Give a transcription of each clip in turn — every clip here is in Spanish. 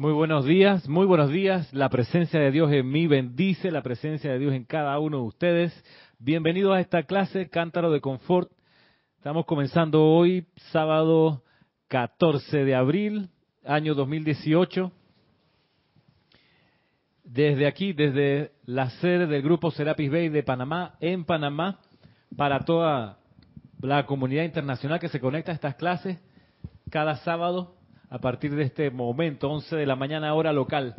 Muy buenos días, muy buenos días. La presencia de Dios en mí bendice, la presencia de Dios en cada uno de ustedes. Bienvenidos a esta clase Cántaro de Confort. Estamos comenzando hoy, sábado 14 de abril, año 2018. Desde aquí, desde la sede del grupo Serapis Bay de Panamá, en Panamá, para toda la comunidad internacional que se conecta a estas clases cada sábado a partir de este momento, 11 de la mañana hora local.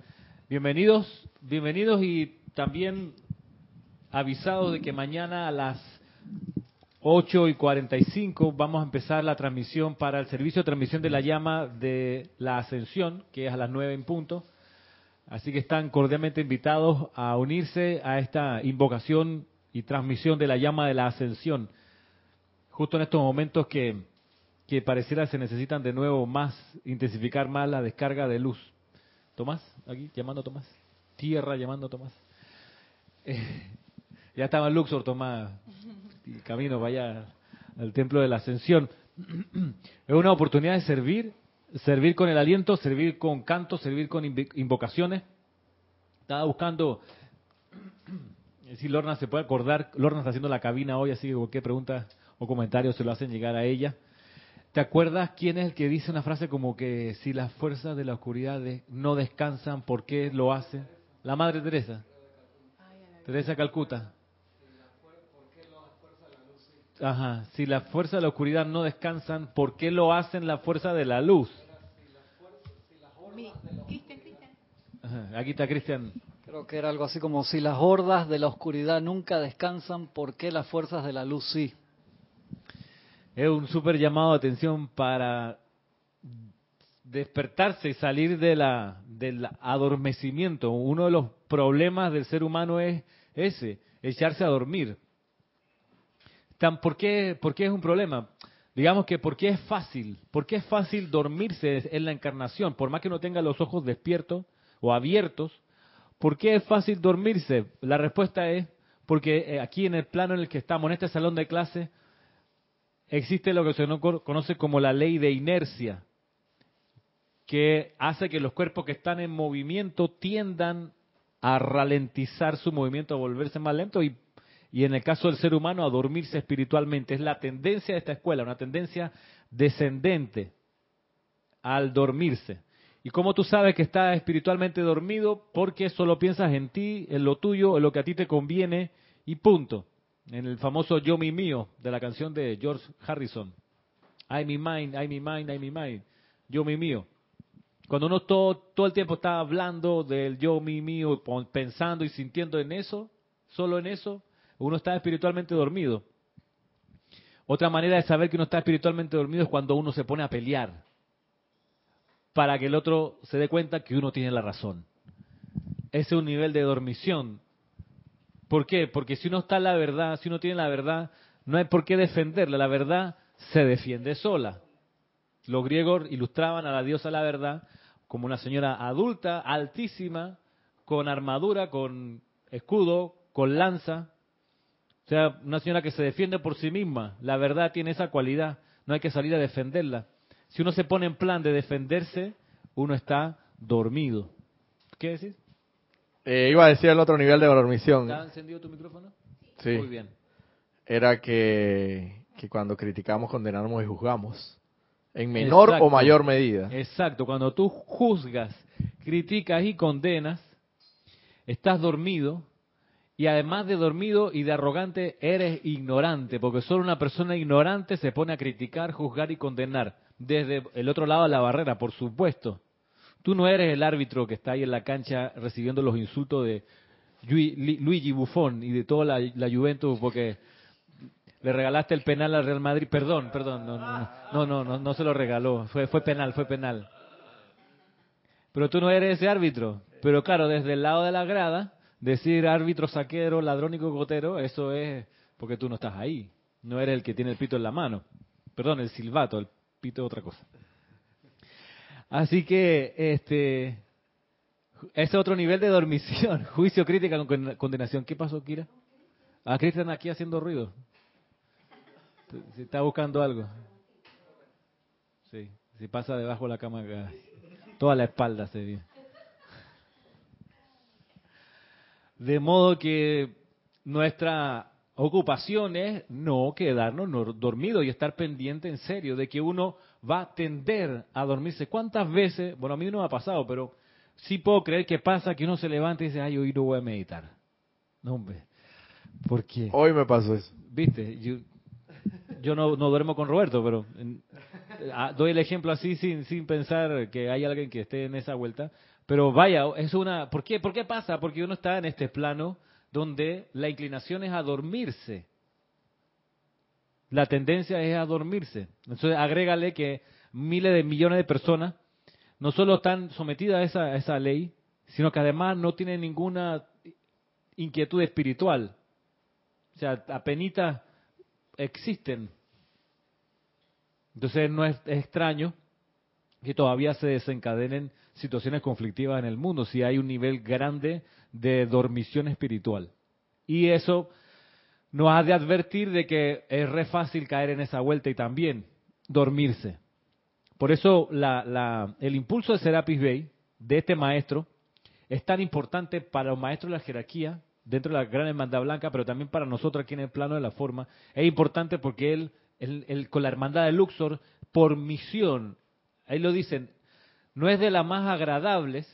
Bienvenidos, bienvenidos y también avisados de que mañana a las 8 y 45 vamos a empezar la transmisión para el servicio de transmisión de la llama de la ascensión, que es a las 9 en punto. Así que están cordialmente invitados a unirse a esta invocación y transmisión de la llama de la ascensión. Justo en estos momentos que que pareciera se necesitan de nuevo más, intensificar más la descarga de luz. Tomás, aquí llamando a Tomás. Tierra llamando a Tomás. Eh, ya estaba en Luxor, Tomás. camino, vaya al templo de la ascensión. Es una oportunidad de servir, servir con el aliento, servir con canto, servir con invocaciones. Estaba buscando, si Lorna se puede acordar, Lorna está haciendo la cabina hoy, así que cualquier pregunta o comentario se lo hacen llegar a ella. ¿Te acuerdas quién es el que dice una frase como que si las fuerzas de la oscuridad no descansan, ¿por qué lo hacen? La Madre Teresa. Teresa Calcuta. Ajá, si las fuerzas de la oscuridad no descansan, ¿por qué lo hacen la fuerza de la luz? Ajá, aquí está Cristian. Creo que era algo así como si las hordas de la oscuridad nunca descansan, ¿por qué las fuerzas de la luz sí? Es un súper llamado de atención para despertarse y salir de la, del adormecimiento. Uno de los problemas del ser humano es ese, echarse a dormir. ¿Por qué, ¿Por qué es un problema? Digamos que porque es fácil, porque es fácil dormirse en la encarnación, por más que no tenga los ojos despiertos o abiertos, ¿por qué es fácil dormirse? La respuesta es porque eh, aquí en el plano en el que estamos, en este salón de clase, existe lo que se conoce como la ley de inercia, que hace que los cuerpos que están en movimiento tiendan a ralentizar su movimiento, a volverse más lento y, en el caso del ser humano a dormirse espiritualmente. Es la tendencia de esta escuela, una tendencia descendente al dormirse. ¿Y cómo tú sabes que estás espiritualmente dormido? Porque solo piensas en ti, en lo tuyo, en lo que a ti te conviene y punto en el famoso Yo Mi Mío de la canción de George Harrison. I Me Mind, I Me Mind, I Me Mind. Yo Mi Mío. Cuando uno todo, todo el tiempo está hablando del yo, mi, mío, pensando y sintiendo en eso, solo en eso, uno está espiritualmente dormido. Otra manera de saber que uno está espiritualmente dormido es cuando uno se pone a pelear para que el otro se dé cuenta que uno tiene la razón. Ese es un nivel de dormición ¿Por qué? Porque si uno está en la verdad, si uno tiene la verdad, no hay por qué defenderla. La verdad se defiende sola. Los griegos ilustraban a la diosa la verdad como una señora adulta, altísima, con armadura, con escudo, con lanza. O sea, una señora que se defiende por sí misma. La verdad tiene esa cualidad. No hay que salir a defenderla. Si uno se pone en plan de defenderse, uno está dormido. ¿Qué decís? Eh, iba a decir el otro nivel de dormición. ¿Está encendido tu micrófono? Sí. Muy bien. Era que, que cuando criticamos, condenamos y juzgamos. En menor o mayor medida. Exacto. Cuando tú juzgas, criticas y condenas, estás dormido. Y además de dormido y de arrogante, eres ignorante. Porque solo una persona ignorante se pone a criticar, juzgar y condenar. Desde el otro lado de la barrera, por supuesto. Tú no eres el árbitro que está ahí en la cancha recibiendo los insultos de Luigi Buffon y de toda la, Juventus porque le regalaste el penal al Real Madrid. Perdón, perdón, no, no, no, no, se lo regaló. Fue, fue penal, fue penal. Pero tú no eres ese árbitro. Pero claro, desde el lado de la grada, decir árbitro saquero, ladrónico, gotero, eso es porque tú no estás ahí. No eres el que tiene el pito en la mano. Perdón, el silbato, el pito es otra cosa. Así que, este, ese otro nivel de dormición, juicio, crítica, con condenación. ¿Qué pasó, Kira? Ah, Cristian aquí haciendo ruido. Se está buscando algo. Sí, si pasa debajo de la cama, ah, toda la espalda se vio. De modo que nuestra ocupación es no quedarnos dormidos y estar pendiente en serio de que uno va a tender a dormirse. ¿Cuántas veces, bueno, a mí no me ha pasado, pero sí puedo creer que pasa que uno se levanta y dice, ay, hoy no voy a meditar. No, hombre. ¿Por qué? Hoy me pasó eso. Viste, yo, no, no, duermo con Roberto, pero ah, doy el ejemplo así sin, sin pensar que hay alguien que esté en esa vuelta. Pero vaya, es una... ¿Por qué? ¿Por qué pasa? Porque uno está en este plano donde la inclinación es a dormirse. La tendencia es a dormirse. Entonces, agrégale que miles de millones de personas no solo están sometidas a esa, esa ley, sino que además no tienen ninguna inquietud espiritual. O sea, apenas existen. Entonces no es, extraño que todavía se desencadenen situaciones conflictivas en el mundo si hay un nivel grande de dormición espiritual. Y eso nos ha de advertir de que es re fácil caer en esa vuelta y también dormirse. Por eso el impulso de Serapis Bay, de este maestro, es tan importante para los maestros de la jerarquía dentro de la gran hermandad blanca, pero también para nosotros aquí en el plano de la forma, es importante porque él, con la hermandad de Luxor, por misión, ahí lo dicen, no es de las más agradables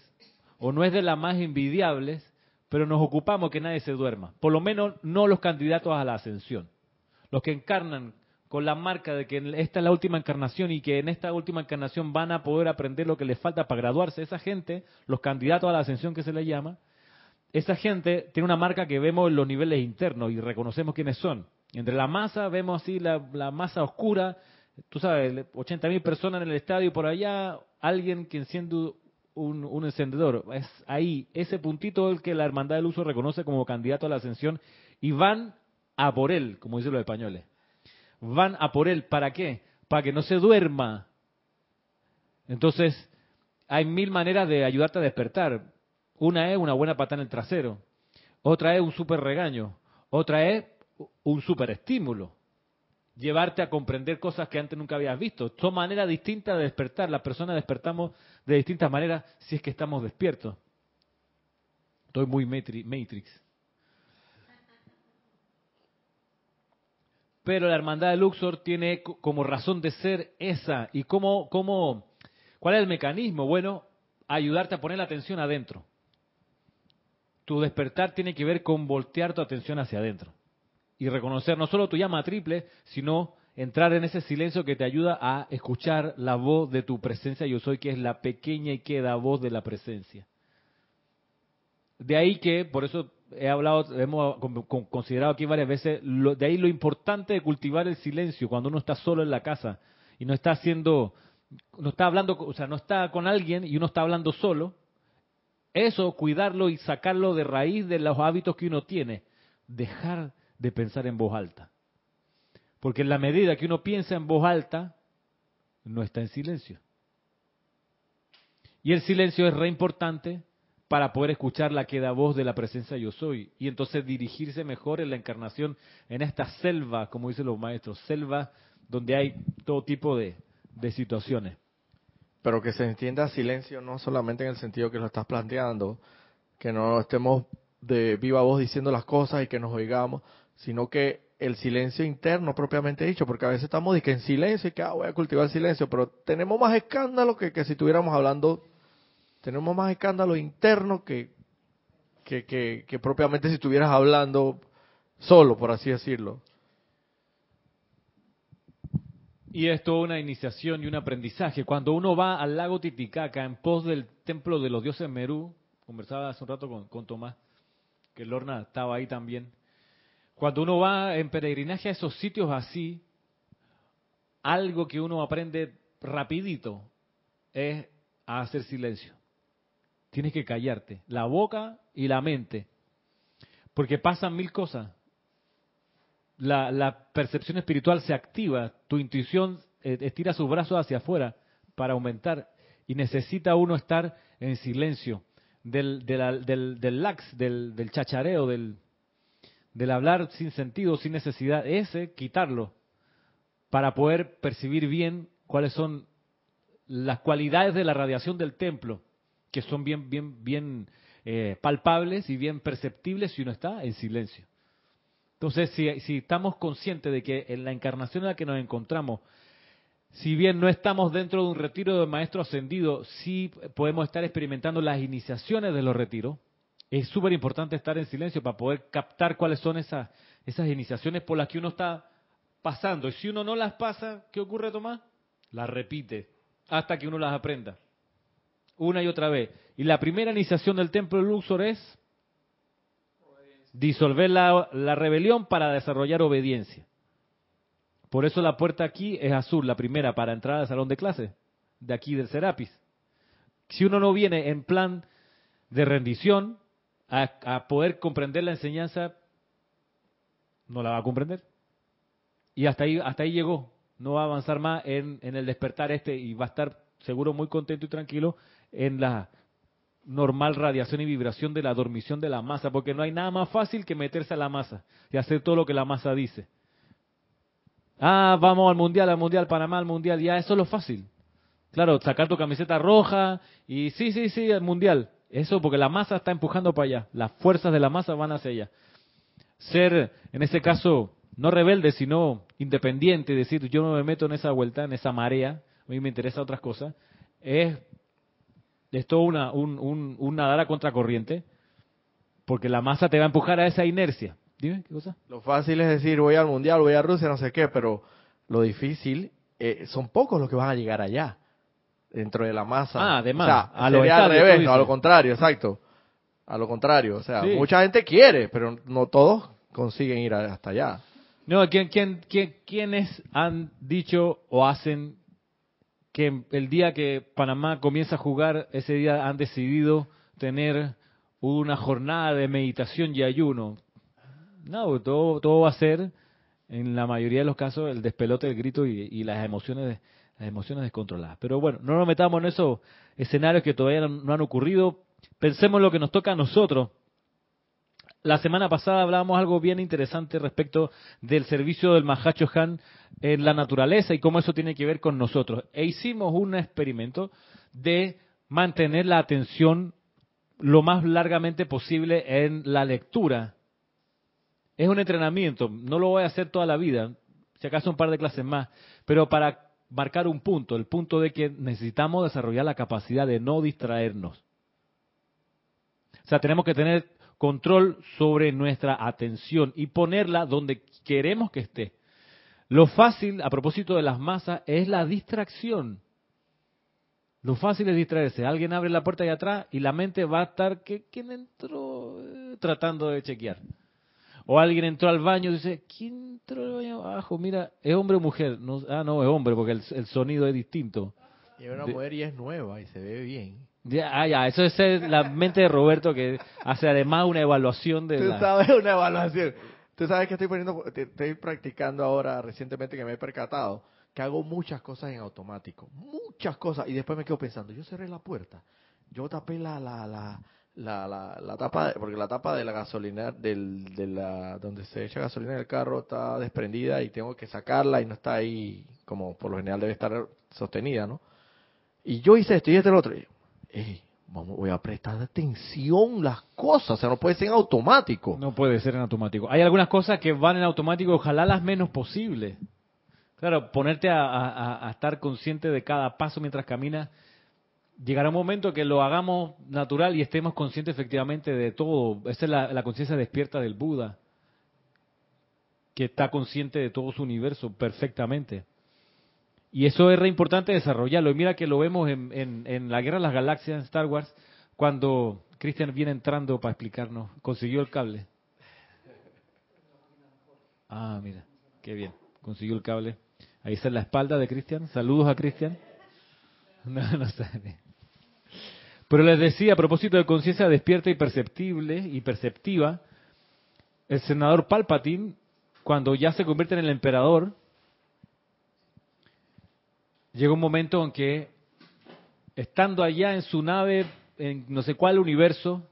o no es de las más envidiables, pero nos ocupamos que nadie se duerma, por lo menos no los candidatos a la ascensión, los que encarnan con la marca de que esta es la última encarnación y que en esta última encarnación van a poder aprender lo que les falta para graduarse, esa gente, los candidatos a la ascensión que se le llama, esa gente tiene una marca que vemos en los niveles internos y reconocemos quiénes son. Entre la masa vemos así la, masa oscura, tú sabes, 80 mil personas en el estadio por allá, alguien que enciende un, encendedor. Es ahí, ese puntito el que la Hermandad del Uso reconoce como candidato a la ascensión y van a por él, como dicen los españoles. Van a por él, ¿para qué? Para que no se duerma. Entonces, hay mil maneras de ayudarte a despertar. Una es una buena patada en el trasero, otra es un súper regaño, otra es un súper estímulo. Llevarte a comprender cosas que antes nunca habías visto. Son maneras distintas de despertar. Las personas despertamos de distintas maneras si es que estamos despiertos. Estoy muy Matrix. Pero la hermandad de Luxor tiene como razón de ser esa. ¿Y cómo, cómo, cuál es el mecanismo? Bueno, ayudarte a poner la atención adentro tu despertar tiene que ver con voltear tu atención hacia adentro y reconocer no solo tu llama triple, sino entrar en ese silencio que te ayuda a escuchar la voz de tu presencia yo soy, que es la pequeña y queda voz de la presencia. De ahí que, por eso he hablado, hemos considerado aquí varias veces, de ahí lo importante de cultivar el silencio cuando uno está solo en la casa y no está haciendo, no está hablando, o sea, no está con alguien y uno está hablando solo, eso, cuidarlo y sacarlo de raíz de los hábitos que uno tiene. Dejar de pensar en voz alta. Porque en la medida que uno piensa en voz alta, no está en silencio. Y el silencio es re importante para poder escuchar la queda voz de la presencia yo soy. Y entonces dirigirse mejor en la encarnación, en esta selva, como dicen los maestros, selva donde hay todo tipo de, de situaciones pero que se entienda silencio no solamente en el sentido que lo estás planteando, que no estemos de viva voz diciendo las cosas y que nos oigamos, sino que el silencio interno propiamente dicho, porque a veces estamos en silencio y que ah, voy a cultivar el silencio, pero tenemos más escándalo que, que si estuviéramos hablando, tenemos más escándalo interno que, que, que, que propiamente si estuvieras hablando solo, por así decirlo. Y es toda una iniciación y un aprendizaje. Cuando uno va al lago Titicaca en pos del templo de los dioses Merú, conversaba hace un rato con, con Tomás, que Lorna estaba ahí también. Cuando uno va en peregrinaje a esos sitios así, algo que uno aprende rapidito es a hacer silencio. Tienes que callarte, la boca y la mente, porque pasan mil cosas la, percepción espiritual se activa, tu intuición eh, estira sus brazos hacia afuera para aumentar y necesita uno estar en silencio del, del, del, lax, del, del chachareo, del, del hablar sin sentido, sin necesidad, ese quitarlo para poder percibir bien cuáles son las cualidades de la radiación del templo, que son bien, bien, bien eh, palpables y bien perceptibles si uno está en silencio. Entonces, si, si estamos conscientes de que en la encarnación en la que nos encontramos, si bien no estamos dentro de un retiro de maestro ascendido, sí podemos estar experimentando las iniciaciones de los retiros. Es súper importante estar en silencio para poder captar cuáles son esas, esas iniciaciones por las que uno está pasando. Y si uno no las pasa, ¿qué ocurre, Tomás? Las repite hasta que uno las aprenda. Una y otra vez. Y la primera iniciación del templo de Luxor es disolver la, la rebelión para desarrollar obediencia. Por eso la puerta aquí es azul, la primera para entrar al salón de clase, de aquí del Serapis. Si uno no viene en plan de rendición a, poder comprender la enseñanza, no la va a comprender. Y hasta ahí, hasta ahí llegó. No va a avanzar más en, en el despertar este y va a estar seguro muy contento y tranquilo en la normal radiación y vibración de la dormición de la masa, porque no hay nada más fácil que meterse a la masa y hacer todo lo que la masa dice. Ah, vamos al mundial, al mundial, Panamá, al mundial, ya eso es lo fácil. Claro, sacar tu camiseta roja y sí, sí, sí, al mundial. Eso porque la masa está empujando para allá, las fuerzas de la masa van hacia allá. Ser, en este caso, no rebelde, sino independiente, decir yo no me meto en esa vuelta, en esa marea, a mí me interesa otras cosas, es, es todo una, un, un, un nadar a contracorriente, porque la masa te va a empujar a esa inercia. Dime, ¿qué cosa? Lo fácil es decir, voy al Mundial, voy a Rusia, no sé qué, pero lo difícil, eh, son pocos los que van a llegar allá, dentro de la masa. Ah, además, a lo al revés, no, a lo contrario, exacto. A lo contrario, o sea, mucha gente quiere, pero no todos consiguen ir hasta allá. No, ¿quién, quién, quién, ¿quiénes han dicho o hacen que el día que Panamá comienza a jugar, ese día han decidido tener una jornada de meditación y ayuno? No, todo, todo va a ser, en la mayoría de los casos, el despelote, el grito y, las emociones las emociones descontroladas. Pero bueno, no nos metamos en esos escenarios que todavía no, han ocurrido. Pensemos en lo que nos toca a nosotros. La semana pasada hablábamos algo bien interesante respecto del servicio del Mahacho Han en la naturaleza y cómo eso tiene que ver con nosotros. E hicimos un experimento de mantener la atención lo más largamente posible en la lectura es un entrenamiento, no lo voy a hacer toda la vida, si acaso un par de clases más, pero para marcar un punto, el punto de que necesitamos desarrollar la capacidad de no distraernos. O sea, tenemos que tener control sobre nuestra atención y ponerla donde queremos que esté. Lo fácil, a propósito de las masas, es la distracción. Lo fácil es distraerse. Alguien abre la puerta de atrás y la mente va a estar, ¿quién entró? Eh, tratando de chequear. O alguien entró al baño y dice, ¿quién entró al baño abajo? Mira, ¿es hombre o mujer? No, ah, no, es hombre porque el, sonido es distinto. Y es una mujer y es nueva y se ve bien. Ya, ah, ya, eso es la mente de Roberto que hace además una evaluación de Tú sabes una evaluación. Tú sabes que estoy poniendo, estoy practicando ahora recientemente que me he percatado que hago muchas cosas en automático, muchas cosas y después me quedo pensando, yo cerré la puerta, yo tapé la la la la, la, la tapa, porque la tapa de la gasolina, del, de la, donde se echa gasolina del carro está desprendida y tengo que sacarla y no está ahí como por lo general debe estar sostenida, ¿no? Y yo hice esto y este lo otro. Vamos, voy a prestar atención las cosas, o sea, no puede ser en automático. No puede ser en automático. Hay algunas cosas que van en automático, ojalá las menos posible. Claro, ponerte a estar consciente de cada paso mientras caminas llegará un momento que lo hagamos natural y estemos conscientes efectivamente de todo. Esa es la, conciencia despierta del Buda, que está consciente de todo su universo perfectamente. Y eso es re importante desarrollarlo. Y mira que lo vemos en, en, la Guerra de las Galaxias, en Star Wars, cuando Christian viene entrando para explicarnos. Consiguió el cable. Ah, mira, qué bien. Consiguió el cable. Ahí está la espalda de Christian. Saludos a Christian. No, no sabe. Pero les decía, a propósito de conciencia despierta y perceptible y perceptiva, el senador Palpatine, cuando ya se convierte en el emperador, llega un momento en que, estando allá en su nave, en no sé cuál universo,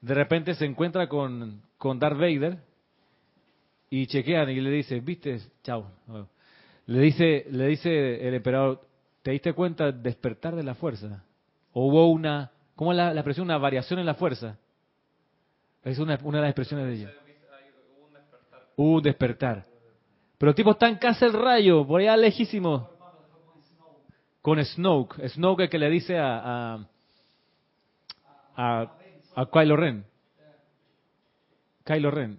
de repente se encuentra con, con Darth Vader y chequean y le dice, viste, chao. Le dice, le dice el emperador, ¿te diste cuenta despertar de la fuerza? Hubo una ¿Cómo es la, la expresión? Una variación en la fuerza. Es una, de las expresiones de ella. Un despertar. Pero tipo está en casa el rayo, por allá lejísimo. Con Snoke. Snoke que le dice a, a, a, a Kylo Ren. Kylo Ren.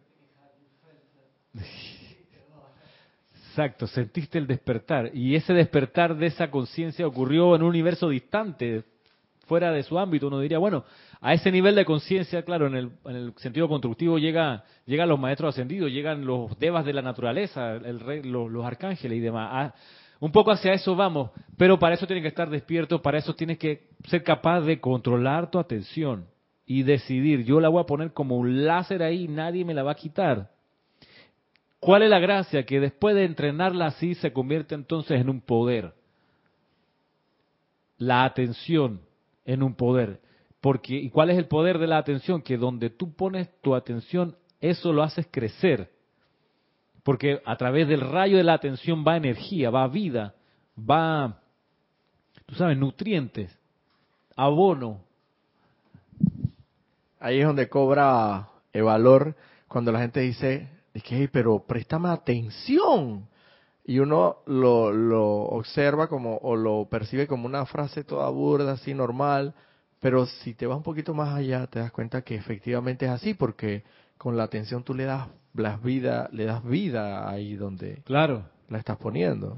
Exacto, sentiste el despertar. Y ese despertar de esa conciencia ocurrió en un universo distante, fuera de su ámbito. Uno diría, bueno, a ese nivel de conciencia, claro, en el, en el, sentido constructivo llega, llegan los maestros ascendidos, llegan los devas de la naturaleza, el rey, los, los, arcángeles y demás. Ah, un poco hacia eso vamos, pero para eso tienes que estar despierto, para eso tienes que ser capaz de controlar tu atención y decidir, yo la voy a poner como un láser ahí, nadie me la va a quitar. ¿Cuál es la gracia? Que después de entrenarla así se convierte entonces en un poder. La atención en un poder. Porque, ¿y cuál es el poder de la atención? Que donde tú pones tu atención, eso lo haces crecer. Porque a través del rayo de la atención va energía, va vida, va, tú sabes, nutrientes, abono. Ahí es donde cobra el valor cuando la gente dice, es que, pero préstame atención. Y uno lo, lo observa como, o lo percibe como una frase toda burda, así normal, pero si te vas un poquito más allá, te das cuenta que efectivamente es así, porque con la atención tú le das las vida, le das vida ahí donde claro. la estás poniendo.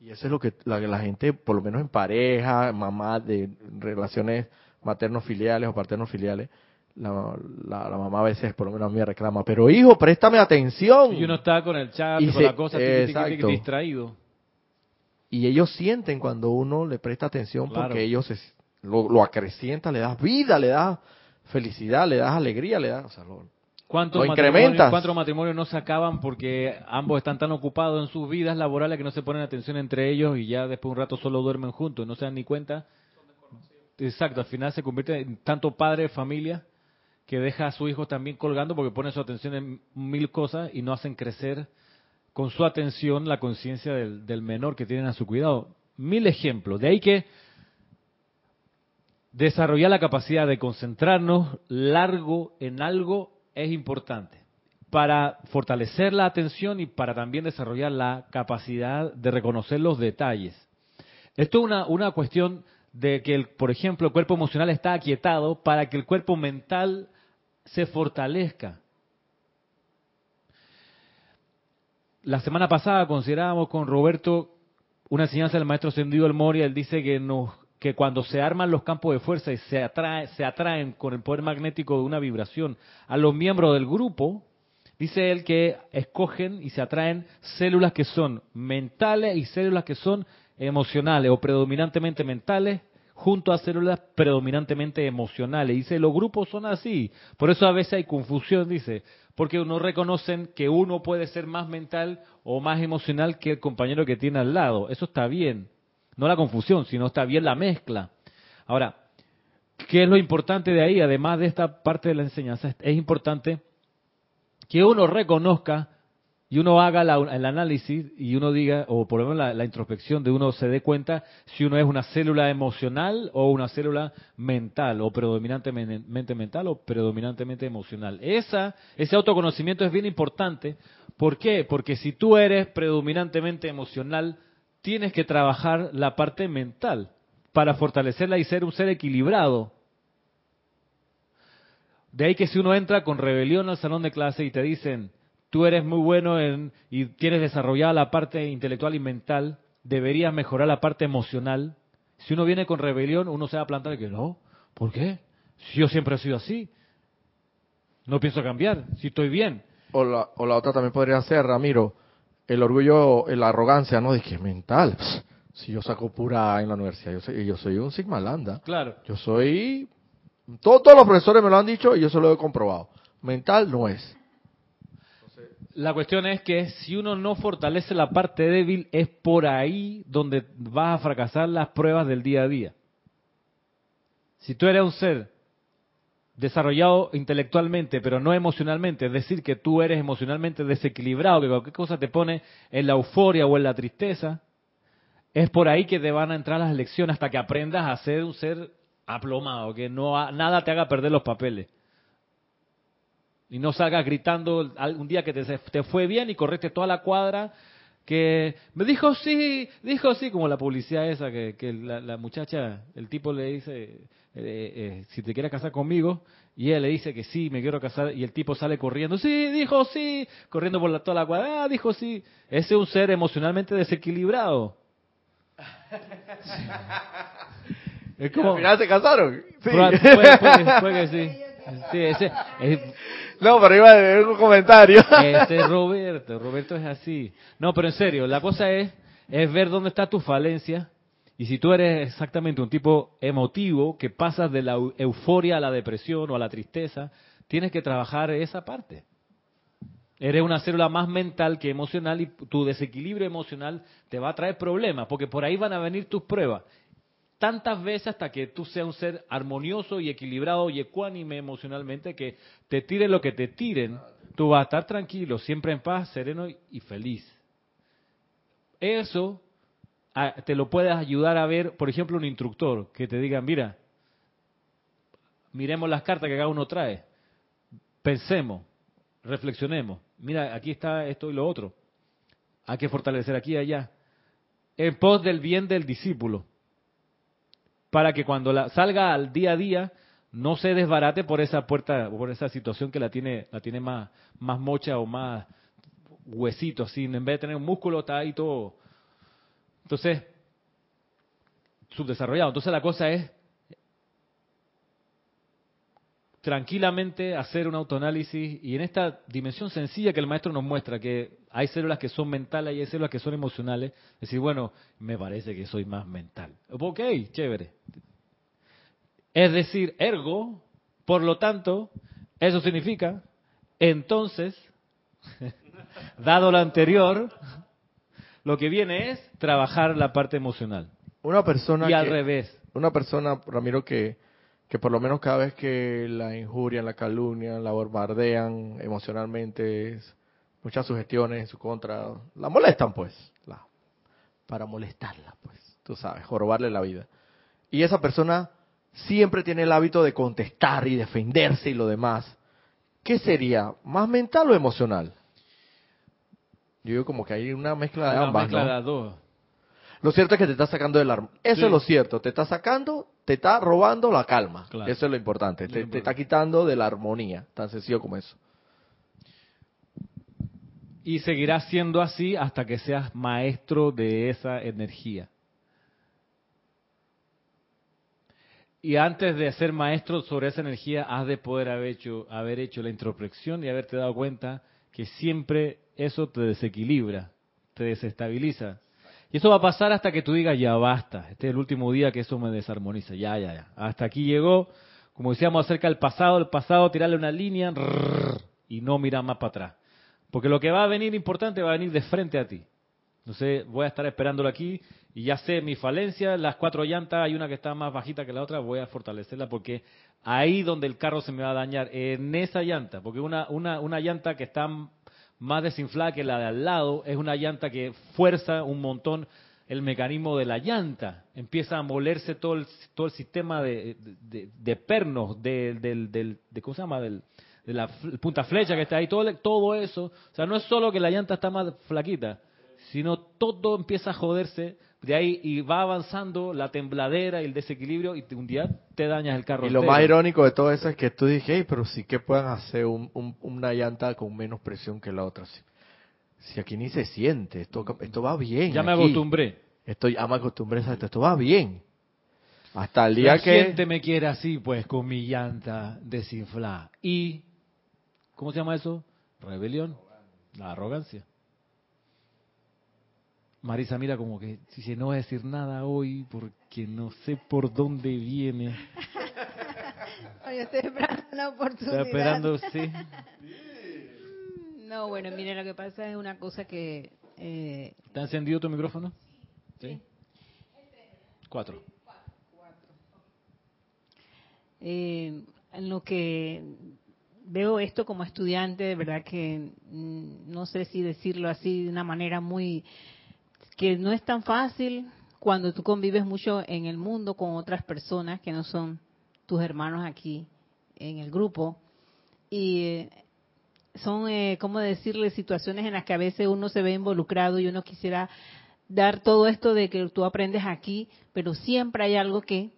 Y eso es lo que la, la gente, por lo menos en pareja, mamá de relaciones materno-filiales o paterno-filiales, la, la, la, mamá a veces por lo menos a mí me reclama, pero hijo, préstame atención. Y uno está con el chat, y con se, la cosa tic, tic, tic, distraído. Y ellos sienten cuando uno le presta atención claro. porque ellos se, lo, lo, acrecienta, le das vida, le das felicidad, le das alegría, le das, o sea, lo, ¿Cuántos, matrimonios, ¿Cuántos matrimonios no se acaban porque ambos están tan ocupados en sus vidas laborales que no se ponen atención entre ellos y ya después de un rato solo duermen juntos, no se dan ni cuenta? Exacto, al final se convierte en tanto padre, familia, que deja a su hijo también colgando porque pone su atención en mil cosas y no hacen crecer con su atención la conciencia del, del, menor que tienen a su cuidado. Mil ejemplos. De ahí que desarrollar la capacidad de concentrarnos largo en algo es importante para fortalecer la atención y para también desarrollar la capacidad de reconocer los detalles. Esto es una, una cuestión de que, por ejemplo, el cuerpo emocional está aquietado para que el cuerpo mental se fortalezca. La semana pasada considerábamos con Roberto una enseñanza del maestro Sendido del Moria. Él dice que, nos, que cuando se arman los campos de fuerza y se, atrae, se atraen con el poder magnético de una vibración a los miembros del grupo, dice él que escogen y se atraen células que son mentales y células que son emocionales o predominantemente mentales junto a células predominantemente emocionales. Dice, los grupos son así. Por eso a veces hay confusión, dice, porque no reconocen que uno puede ser más mental o más emocional que el compañero que tiene al lado. Eso está bien. No la confusión, sino está bien la mezcla. Ahora, ¿qué es lo importante de ahí? Además de esta parte de la enseñanza, es importante que uno reconozca y uno haga el análisis y uno diga, o por lo menos la, la, introspección de uno se dé cuenta si uno es una célula emocional o una célula mental, o predominantemente mental o predominantemente emocional. Esa, ese autoconocimiento es bien importante. ¿Por qué? Porque si tú eres predominantemente emocional, tienes que trabajar la parte mental para fortalecerla y ser un ser equilibrado. De ahí que si uno entra con rebelión al salón de clase y te dicen, tú eres muy bueno en, y tienes desarrollada la parte intelectual y mental, deberías mejorar la parte emocional. Si uno viene con rebelión, uno se va a plantar que no, ¿por qué? Si yo siempre he sido así. No pienso cambiar, si estoy bien. O la, o la otra también podría ser, Ramiro, el orgullo, la arrogancia, ¿no? De que es mental. Si yo saco pura en la universidad, yo soy, yo soy un Sigma Lambda. Claro. Yo soy... Todos, todos los profesores me lo han dicho y yo se lo he comprobado. Mental no es. La cuestión es que si uno no fortalece la parte débil, es por ahí donde vas a fracasar las pruebas del día a día. Si tú eres un ser desarrollado intelectualmente, pero no emocionalmente, es decir, que tú eres emocionalmente desequilibrado, que cualquier cosa te pone en la euforia o en la tristeza, es por ahí que te van a entrar las lecciones hasta que aprendas a ser un ser aplomado, que no nada te haga perder los papeles. Y no salgas gritando un día que te, te fue bien y correte toda la cuadra que me dijo sí, dijo sí, como la publicidad esa que, que la, muchacha, el tipo le dice, eh, eh, si te quieres casar conmigo, y ella le dice que sí, me quiero casar, y el tipo sale corriendo, sí, dijo sí, corriendo por la, toda la cuadra, ah, dijo sí. Ese es un ser emocionalmente desequilibrado. Es como... ¿Al final se casaron? Sí. Puede, que sí. sí ese, no, pero iba a ver un comentario. Este es Roberto, Roberto es así. No, pero en serio, la cosa es, es ver dónde está tu falencia. Y si tú eres exactamente un tipo emotivo que pasas de la euforia a la depresión o a la tristeza, tienes que trabajar esa parte. Eres una célula más mental que emocional y tu desequilibrio emocional te va a traer problemas, porque por ahí van a venir tus pruebas tantas veces hasta que tú seas un ser armonioso y equilibrado y ecuánime emocionalmente que te tiren lo que te tiren, tú vas a estar tranquilo, siempre en paz, sereno y feliz. Eso ah, te lo puedes ayudar a ver, por ejemplo, un instructor que te diga, mira, miremos las cartas que cada uno trae, pensemos, reflexionemos, mira, aquí está esto y lo otro, hay que fortalecer aquí y allá, en pos del bien del discípulo para que cuando la, salga al día a día no se desbarate por esa puerta, por esa situación que la tiene, la tiene más, más mocha o más huesito, así, en vez de tener un músculo está ahí todo, entonces, subdesarrollado. Entonces la cosa es tranquilamente hacer un autoanálisis y en esta dimensión sencilla que el maestro nos muestra, que hay células que son mentales y hay células que son emocionales, decir, bueno, me parece que soy más mental. Ok, chévere. Es decir, ergo, por lo tanto, eso significa, entonces, dado lo anterior, lo que viene es trabajar la parte emocional. Una persona y al revés. Una persona, Ramiro, que que por lo menos cada vez que la injurian, la calumnian, la bombardean emocionalmente, muchas sugestiones en su contra, la molestan pues, la, para molestarla pues, tú sabes, jorobarle la vida. Y esa persona siempre tiene el hábito de contestar y defenderse y lo demás. ¿Qué sería? ¿Más mental o emocional? Yo digo como que hay una mezcla de ambas, mezcla de dos. Lo cierto es que te está sacando del arma. Eso es lo cierto. Te está sacando, te está robando la calma. Eso es lo importante. te, te, está quitando de la armonía. Tan sencillo como eso. Y seguirá siendo así hasta que seas maestro de esa energía. Y antes de ser maestro sobre esa energía, has de poder haber hecho, haber hecho la introspección y haberte dado cuenta que siempre eso te desequilibra, te desestabiliza. Y eso va a pasar hasta que tú digas, ya basta, este es el último día que eso me desarmoniza, ya, ya, ya. Hasta aquí llegó, como decíamos acerca del pasado, el pasado tirarle una línea y no mirar más para atrás. Porque lo que va a venir importante va a venir de frente a ti. Entonces voy a estar esperándolo aquí y ya sé mi falencia, las cuatro llantas, hay una que está más bajita que la otra, voy a fortalecerla porque ahí donde el carro se me va a dañar, en esa llanta, porque una, una, una llanta que está más desinflada que la de al lado, es una llanta que fuerza un montón el mecanismo de la llanta, empieza a molerse todo el, todo el sistema de, de, pernos, del, del, de, ¿cómo se llama? Del, de la punta flecha que está ahí, todo, todo eso. O sea, no es solo que la llanta está más flaquita, sino todo empieza a joderse de ahí y va avanzando la tembladera y el desequilibrio y un día te dañas el carro. Y lo más irónico de todo eso es que tú dije, pero sí que puedan hacer una llanta con menos presión que la otra. Si, aquí ni se siente, esto, esto va bien. Ya me acostumbré. Esto, ya me acostumbré esto, esto va bien. Hasta el día que... gente me quiere así, pues, con mi llanta desinflada. Y, ¿cómo se llama eso? Rebelión. La arrogancia. Marisa mira como que si no voy a decir nada hoy porque no sé por dónde viene. Yo estoy esperando una oportunidad. Está esperando, sí. No, bueno, mire, lo que pasa es una cosa que... Eh... ¿Está encendido tu micrófono? Sí. Cuatro. Eh, en lo que veo esto como estudiante, de verdad que mm, no sé si decirlo así de una manera muy que no es tan fácil cuando tú convives mucho en el mundo con otras personas que no son tus hermanos aquí en el grupo y eh, son, eh, ¿cómo decirle?, situaciones en las que a veces uno se ve involucrado y uno quisiera dar todo esto de que tú aprendes aquí, pero siempre hay algo que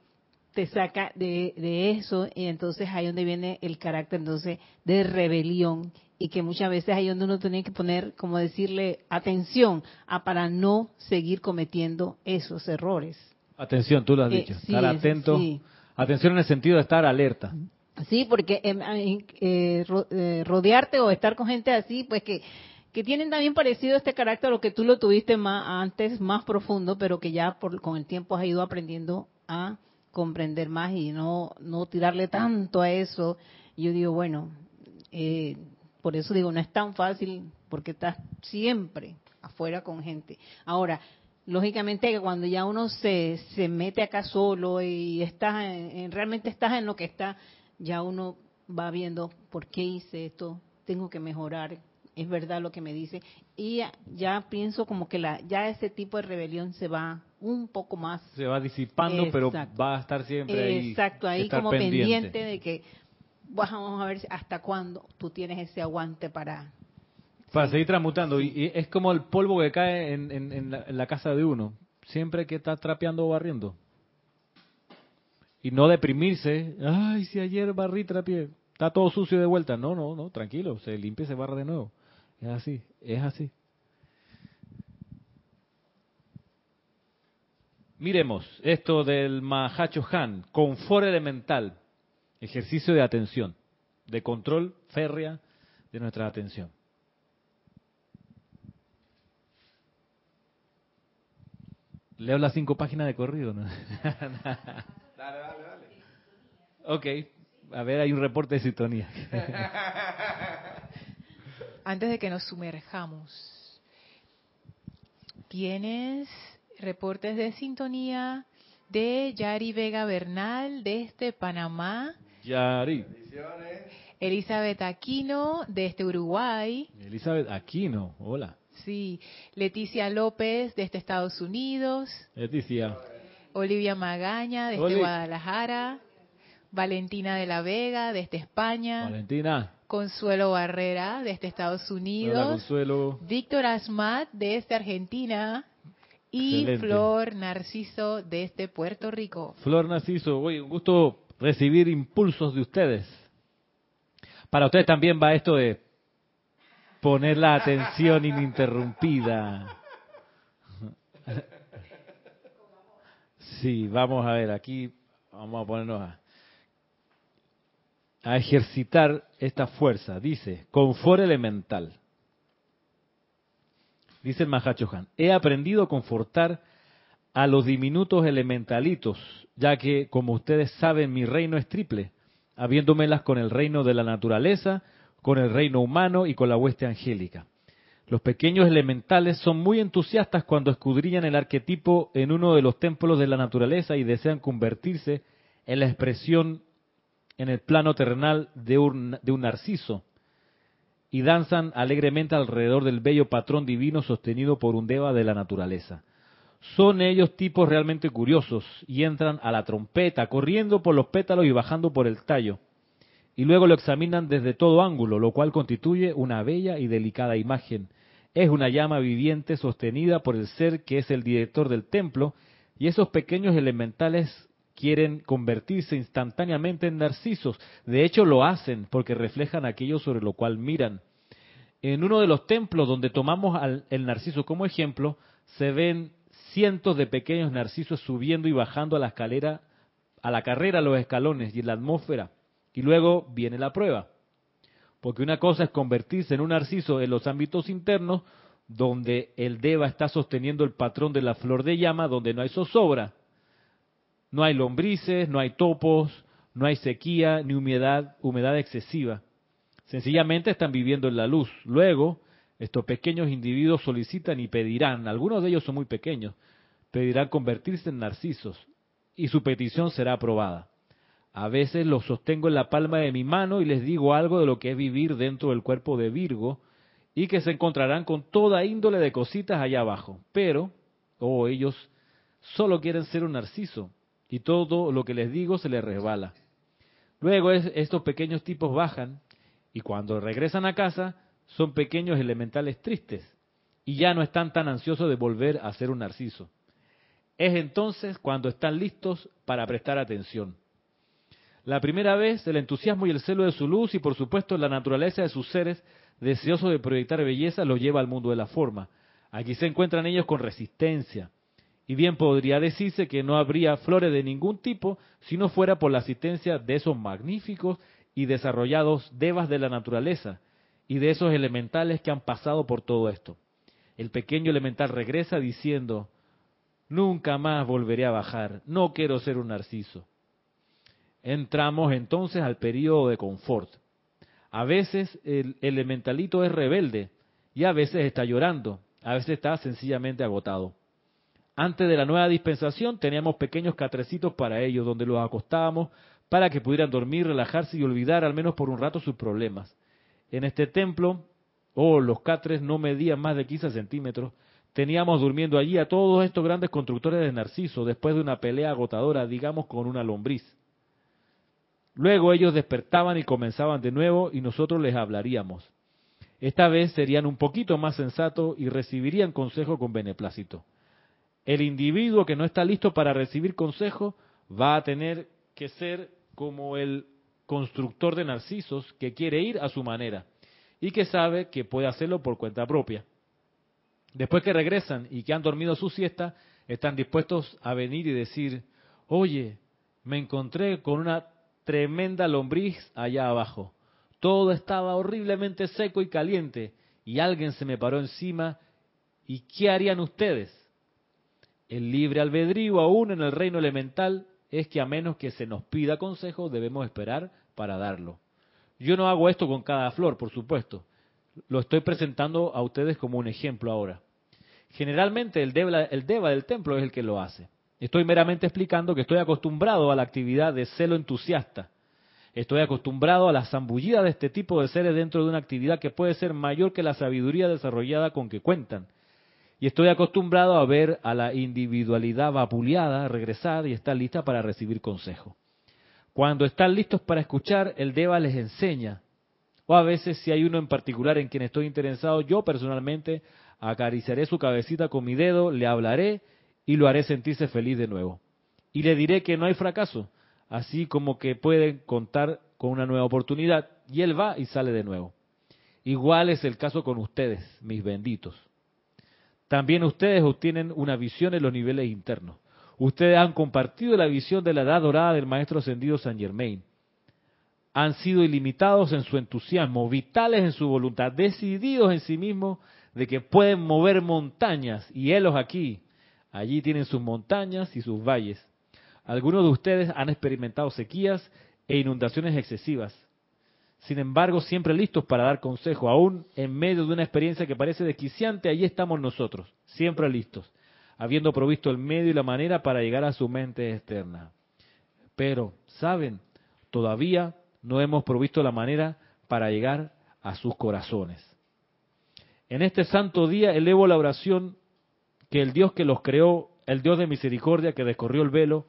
te saca de, de eso y entonces ahí donde viene el carácter entonces de rebelión y que muchas veces ahí donde uno tiene que poner, como decirle, atención a para no seguir cometiendo esos errores. Atención, tú lo has Eh, dicho. sí, estar es- atento. sí. Atención en el sentido de estar alerta. Sí, porque em, eh, eh, ro- eh, rodearte o estar con gente así, pues que, que tienen también parecido este carácter a lo que tú lo tuviste más antes, más profundo, pero que ya por, con el tiempo has ido aprendiendo a comprender más y no, no tirarle tanto a eso. Yo digo, bueno, eh, por eso digo, no es tan fácil porque estás siempre afuera con gente. Ahora, lógicamente que cuando ya uno se, se mete acá solo y estás en- en- realmente estás en lo que está, ya uno va viendo por qué hice esto, tengo que mejorar, es verdad lo que me dice y ya, ya pienso como que la ya ese tipo de rebelión se va un poco más Se va disipando, pero va a estar siempre ahí. exacto ahí como pendiente. de que vamos a ver hasta cuándo tú tienes ese aguante para Para seguir transmutando. Y, y es como el polvo que cae en, en- en la, en la casa de uno. Siempre que está trapeando o barriendo. Y no deprimirse. Ay, si ayer barrí, trapié. Está todo sucio de vuelta. No, no, no, tranquilo. Se limpia y se barra de nuevo. Es así, es así. Miremos esto del Mahacho Han, confort elemental, ejercicio de atención, de control férrea de nuestra atención. Leo las cinco páginas de corrido. ¿no? dale, dale, dale. Ok, a ver, hay un reporte de sintonía. Antes de que nos sumerjamos, tienes reportes de sintonía de Yari Vega Bernal desde Panamá, Yari, Elizabeth Aquino desde Uruguay, Elizabeth Aquino, hola. sí, Leticia López desde Estados Unidos, Leticia, Olivia Magaña desde Oli. Guadalajara, Valentina de la Vega desde España, Valentina, Consuelo Barrera desde Estados hola Unidos, Consuelo. Víctor Asmat desde Argentina y Excelente. Flor Narciso desde Puerto Rico. Flor Narciso, oye, un gusto recibir impulsos de ustedes. Para ustedes también va esto de poner la atención ininterrumpida. Sí, vamos a ver, aquí vamos a ponernos a, a ejercitar esta fuerza. Dice, confort elemental. Dice el Mahacho Han, he aprendido a confortar a los diminutos elementalitos, ya que, como ustedes saben, mi reino es triple, habiéndomelas con el reino de la naturaleza, con el reino humano y con la hueste angélica. Los pequeños elementales son muy entusiastas cuando escudriñan el arquetipo en uno de los templos de la naturaleza y desean convertirse en la expresión en el plano terrenal de un, de un narciso y danzan alegremente alrededor del bello patrón divino sostenido por un deva de la naturaleza. Son ellos tipos realmente curiosos y entran a la trompeta, corriendo por los pétalos y bajando por el tallo. Y luego lo examinan desde todo ángulo, lo cual constituye una bella y delicada imagen. Es una llama viviente sostenida por el ser que es el director del templo, y esos pequeños elementales quieren convertirse instantáneamente en narcisos. De hecho, lo hacen porque reflejan aquello sobre lo cual miran. En uno de los templos donde tomamos al, el narciso como ejemplo, se ven cientos de pequeños narcisos subiendo y bajando a la escalera, a la carrera, los escalones y en la atmósfera. Y luego viene la prueba. Porque una cosa es convertirse en un narciso en los ámbitos internos, donde el deva está sosteniendo el patrón de la flor de llama, donde no hay zozobra. No hay lombrices, no hay topos, no hay sequía ni humedad, humedad excesiva. Sencillamente están viviendo en la luz. Luego, estos pequeños individuos solicitan y pedirán, algunos de ellos son muy pequeños, pedirán convertirse en narcisos y su petición será aprobada. A veces los sostengo en la palma de mi mano y les digo algo de lo que es vivir dentro del cuerpo de Virgo y que se encontrarán con toda índole de cositas allá abajo. Pero, oh, ellos solo quieren ser un narciso y todo lo que les digo se les resbala. Luego estos pequeños tipos bajan y cuando regresan a casa son pequeños elementales tristes y ya no están tan ansiosos de volver a ser un narciso. Es entonces cuando están listos para prestar atención. La primera vez, el entusiasmo y el celo de su luz y por supuesto la naturaleza de sus seres deseosos de proyectar belleza los lleva al mundo de la forma. Aquí se encuentran ellos con resistencia. Y bien podría decirse que no habría flores de ningún tipo si no fuera por la asistencia de esos magníficos y desarrollados devas de la naturaleza y de esos elementales que han pasado por todo esto. El pequeño elemental regresa diciendo, nunca más volveré a bajar, no quiero ser un narciso. Entramos entonces al periodo de confort. A veces el elementalito es rebelde y a veces está llorando, a veces está sencillamente agotado. Antes de la nueva dispensación teníamos pequeños catrecitos para ellos, donde los acostábamos para que pudieran dormir, relajarse y olvidar al menos por un rato sus problemas. En este templo, oh, los catres no medían más de 15 centímetros, teníamos durmiendo allí a todos estos grandes constructores de Narciso, después de una pelea agotadora, digamos, con una lombriz. Luego ellos despertaban y comenzaban de nuevo y nosotros les hablaríamos. Esta vez serían un poquito más sensatos y recibirían consejo con beneplácito. El individuo que no está listo para recibir consejo va a tener que ser como el constructor de narcisos que quiere ir a su manera y que sabe que puede hacerlo por cuenta propia. Después que regresan y que han dormido su siesta, están dispuestos a venir y decir, oye, me encontré con una tremenda lombriz allá abajo. Todo estaba horriblemente seco y caliente y alguien se me paró encima. ¿Y qué harían ustedes? El libre albedrío aún en el reino elemental es que a menos que se nos pida consejo debemos esperar para darlo. Yo no hago esto con cada flor, por supuesto. Lo estoy presentando a ustedes como un ejemplo ahora. Generalmente el deva, el deva del templo es el que lo hace. Estoy meramente explicando que estoy acostumbrado a la actividad de celo entusiasta. Estoy acostumbrado a la zambullida de este tipo de seres dentro de una actividad que puede ser mayor que la sabiduría desarrollada con que cuentan. Y estoy acostumbrado a ver a la individualidad vapuleada regresar y estar lista para recibir consejo. Cuando están listos para escuchar, el Deva les enseña. O a veces, si hay uno en particular en quien estoy interesado, yo personalmente acariciaré su cabecita con mi dedo, le hablaré y lo haré sentirse feliz de nuevo. Y le diré que no hay fracaso, así como que pueden contar con una nueva oportunidad, y él va y sale de nuevo. Igual es el caso con ustedes, mis benditos. También ustedes obtienen una visión en los niveles internos. Ustedes han compartido la visión de la edad dorada del Maestro Ascendido San Germain. Han sido ilimitados en su entusiasmo, vitales en su voluntad, decididos en sí mismos de que pueden mover montañas, y helos aquí, Allí tienen sus montañas y sus valles. Algunos de ustedes han experimentado sequías e inundaciones excesivas. Sin embargo, siempre listos para dar consejo, aún en medio de una experiencia que parece desquiciante, allí estamos nosotros, siempre listos, habiendo provisto el medio y la manera para llegar a su mente externa. Pero, ¿saben? Todavía no hemos provisto la manera para llegar a sus corazones. En este santo día elevo la oración que el Dios que los creó, el Dios de misericordia que descorrió el velo,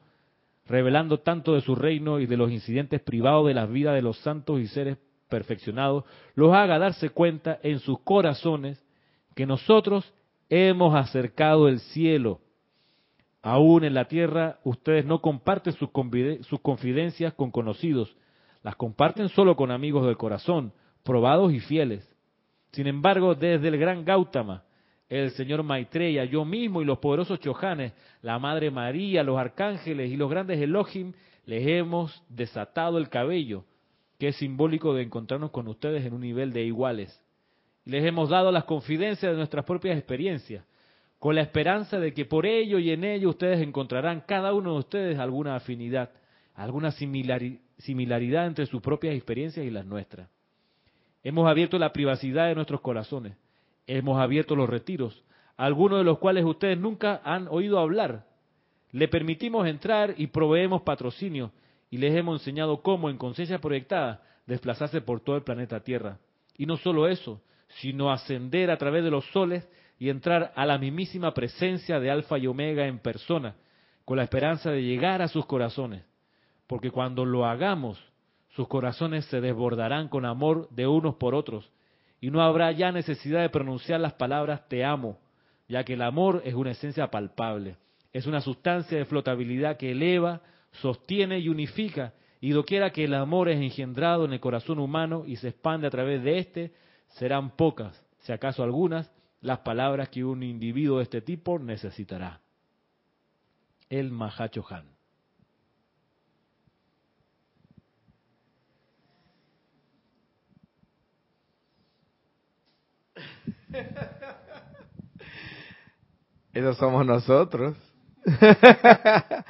revelando tanto de su reino y de los incidentes privados de las vidas de los santos y seres perfeccionados, los haga darse cuenta en sus corazones que nosotros hemos acercado el cielo. Aún en la tierra ustedes no comparten sus, sus confidencias con conocidos, las comparten solo con amigos del corazón, probados y fieles. Sin embargo, desde el gran Gautama, el señor Maitreya, yo mismo y los poderosos Chojanes, la Madre María, los arcángeles y los grandes Elohim, les hemos desatado el cabello, que es simbólico de encontrarnos con ustedes en un nivel de iguales. Les hemos dado las confidencias de nuestras propias experiencias, con la esperanza de que por ello y en ello ustedes encontrarán cada uno de ustedes alguna afinidad, alguna similaridad entre sus propias experiencias y las nuestras. Hemos abierto la privacidad de nuestros corazones hemos abierto los retiros, algunos de los cuales ustedes nunca han oído hablar. Le permitimos entrar y proveemos patrocinio y les hemos enseñado cómo en conciencia proyectada desplazarse por todo el planeta Tierra. Y no solo eso, sino ascender a través de los soles y entrar a la mismísima presencia de Alfa y Omega en persona, con la esperanza de llegar a sus corazones, porque cuando lo hagamos, sus corazones se desbordarán con amor de unos por otros, y no habrá ya necesidad de pronunciar las palabras te amo, ya que el amor es una esencia palpable, es una sustancia de flotabilidad que eleva, sostiene y unifica, y doquiera que el amor es engendrado en el corazón humano y se expande a través de éste, serán pocas, si acaso algunas, las palabras que un individuo de este tipo necesitará. El Mahacho Han. Esos somos nosotros.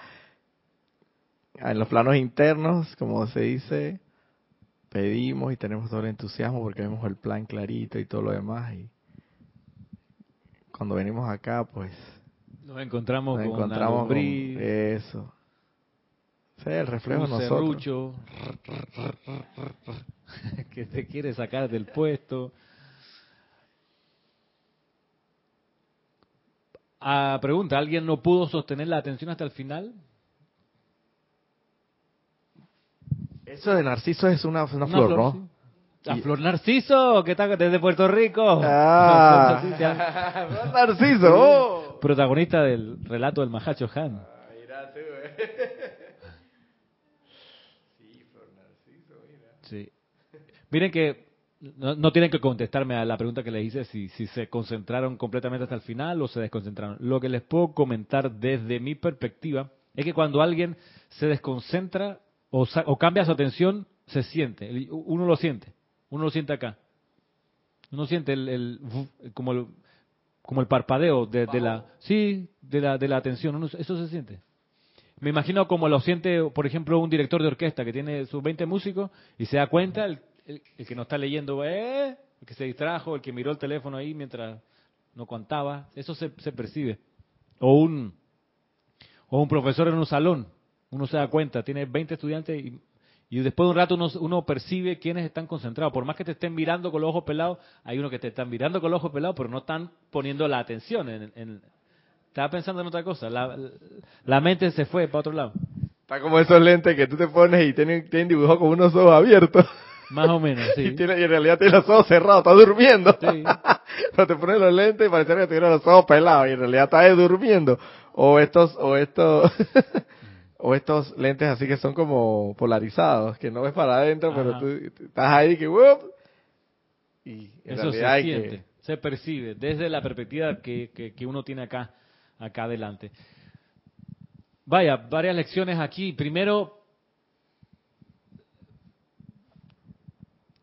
en los planos internos, como se dice, pedimos y tenemos todo el entusiasmo porque vemos el plan clarito y todo lo demás. Y cuando venimos acá, pues nos encontramos nos con encontramos con eso. El reflejo de nosotros. serrucho que te quiere sacar del puesto. Ah, pregunta, ¿alguien no pudo sostener la atención hasta el final? Eso de Narciso es una, una flor, ¿no? sí. La Y- flor Narciso, que está desde Puerto Rico. Ah, Flor Narciso. oh. Protagonista del relato del Mahacho Han. Mira tú, eh. Sí. Miren que no, no tienen que contestarme a la pregunta que les hice si, si se concentraron completamente hasta el final o se desconcentraron. Lo que les puedo comentar desde mi perspectiva es que cuando alguien se desconcentra o, o cambia su atención, se siente. Uno lo siente. Uno lo siente acá. Uno siente el, el- como el como el parpadeo de, de la sí de la de la atención. Uno- eso se siente. Me imagino como lo siente, por ejemplo, un director de orquesta que tiene sus 20 músicos y se da cuenta, el, el- que no está leyendo, ¿eh? el que se distrajo, el que miró el teléfono ahí mientras no contaba, eso se, se percibe. O un, o un profesor en un salón, uno se da cuenta, tiene 20 estudiantes y, y después de un rato uno, uno percibe quiénes están concentrados. Por más que te estén mirando con los ojos pelados, hay uno que te están mirando con los ojos pelados, pero no están poniendo la atención en, en- estaba pensando en otra cosa. La, la mente se fue para otro lado. Está como esos lentes que tú te pones y tienen, tienen dibujado como unos ojos abiertos. Más o menos, sí. Y, tiene, y en realidad tiene los ojos cerrados, está durmiendo. Sí. Pero te pones los lentes y pareciera que tuviera los ojos pelados y en realidad está ahí durmiendo. O estos, o estos, o estos lentes así que son como polarizados, que no ves para adentro, pero Ajá. tú tú estás ahí que ¡wup! y en Eso se realidad siente, que se percibe desde la perspectiva que, que, que uno tiene acá, acá adelante. Vaya, varias lecciones aquí. Primero,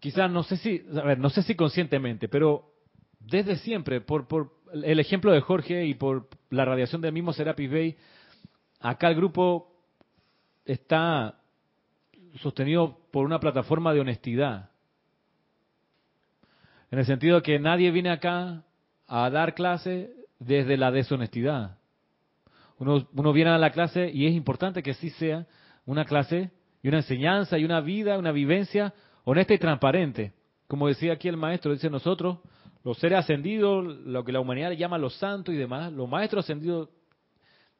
quizás no sé si, a ver, no sé si conscientemente, pero desde siempre, por, por el ejemplo de Jorge y por la radiación del mismo Serapis Bay, acá el grupo está sostenido por una plataforma de honestidad. En el sentido que nadie viene acá a dar clase desde la deshonestidad. Uno, uno viene a la clase y es importante que sí sea una clase y una enseñanza y una vida, una vivencia honesta y transparente. Como decía aquí el maestro, dice nosotros, los seres ascendidos, lo que la humanidad llama los santos y demás, los maestros ascendidos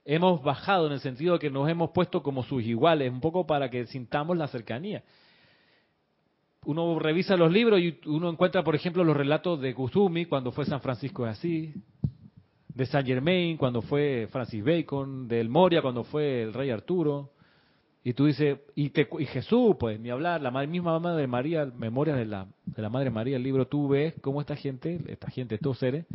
hemos bajado en el sentido de que nos hemos puesto como sus iguales, un poco para que sintamos la cercanía. Uno revisa los libros y uno encuentra, por ejemplo, los relatos de Kusumi cuando fue San Francisco de Asís, de Saint Germain cuando fue Francis Bacon, del Moria cuando fue el rey Arturo. Y tú dices, y, te- y Jesús, pues, ni hablar, la ma- misma Madre María, Memorias de la, de la Madre María, el libro, tú ves cómo esta gente, esta gente, estos seres,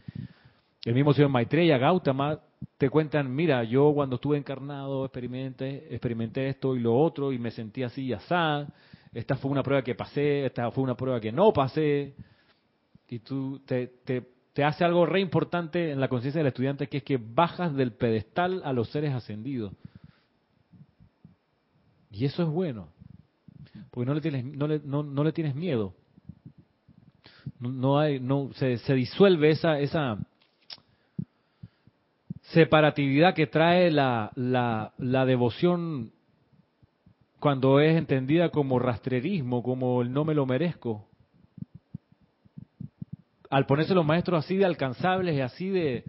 el mismo señor Maitreya, Gautama, te cuentan, mira, yo cuando estuve encarnado experimenté, experimenté esto y lo otro y me sentí así y asá, esta fue una prueba que pasé, esta fue una prueba que no pasé, y tú te, te, te hace algo re importante en la conciencia del estudiante, que es que bajas del pedestal a los seres ascendidos. Y eso es bueno, porque no le tienes, no le, no, no le tienes miedo. No, hay, no, se, se disuelve esa, esa separatividad que trae la, la, la devoción cuando es entendida como rastrerismo, como el no me lo merezco. Al ponerse los maestros así de alcanzables y así de,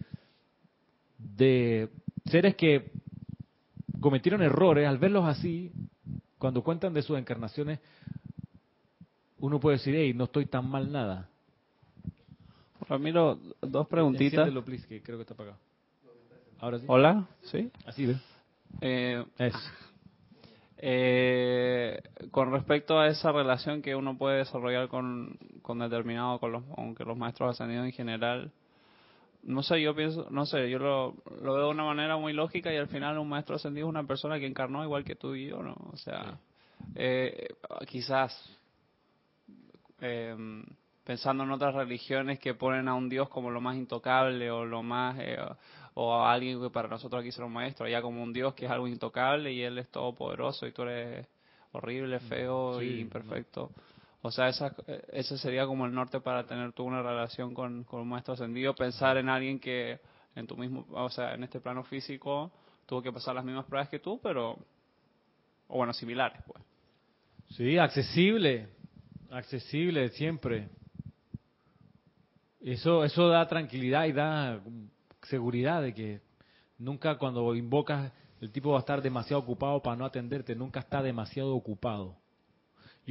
de seres que cometieron errores, al verlos así, cuando cuentan de sus encarnaciones, uno puede decir, hey, no estoy tan mal nada. Ramiro, dos preguntitas. Please, que creo que está apagado. Ahora sí. Hola, ¿sí? Así ve. Eh, Eso. eh, con respecto a esa relación que uno puede desarrollar con, con determinado, con los, aunque los maestros ascendidos en general, no sé, yo pienso, no sé, yo lo, lo veo de una manera muy lógica y al final un maestro ascendido es una persona que encarnó igual que tú y yo, ¿no? O sea, eh, quizás eh, pensando en otras religiones que ponen a un Dios como lo más intocable o lo más eh, o a alguien que para nosotros aquí será un maestro, ya como un Dios que es algo intocable y él es todopoderoso y tú eres horrible, feo Sí, y imperfecto. O sea, esa, ese sería como el norte para tener tú una relación con, con un maestro ascendido, pensar en alguien que en tu mismo, o sea, en este plano físico tuvo que pasar las mismas pruebas que tú, pero, o bueno, similares, pues. Sí, accesible, accesible siempre. Eso, eso da tranquilidad y da seguridad de que nunca cuando invocas el tipo va a estar demasiado ocupado para no atenderte, nunca está demasiado ocupado.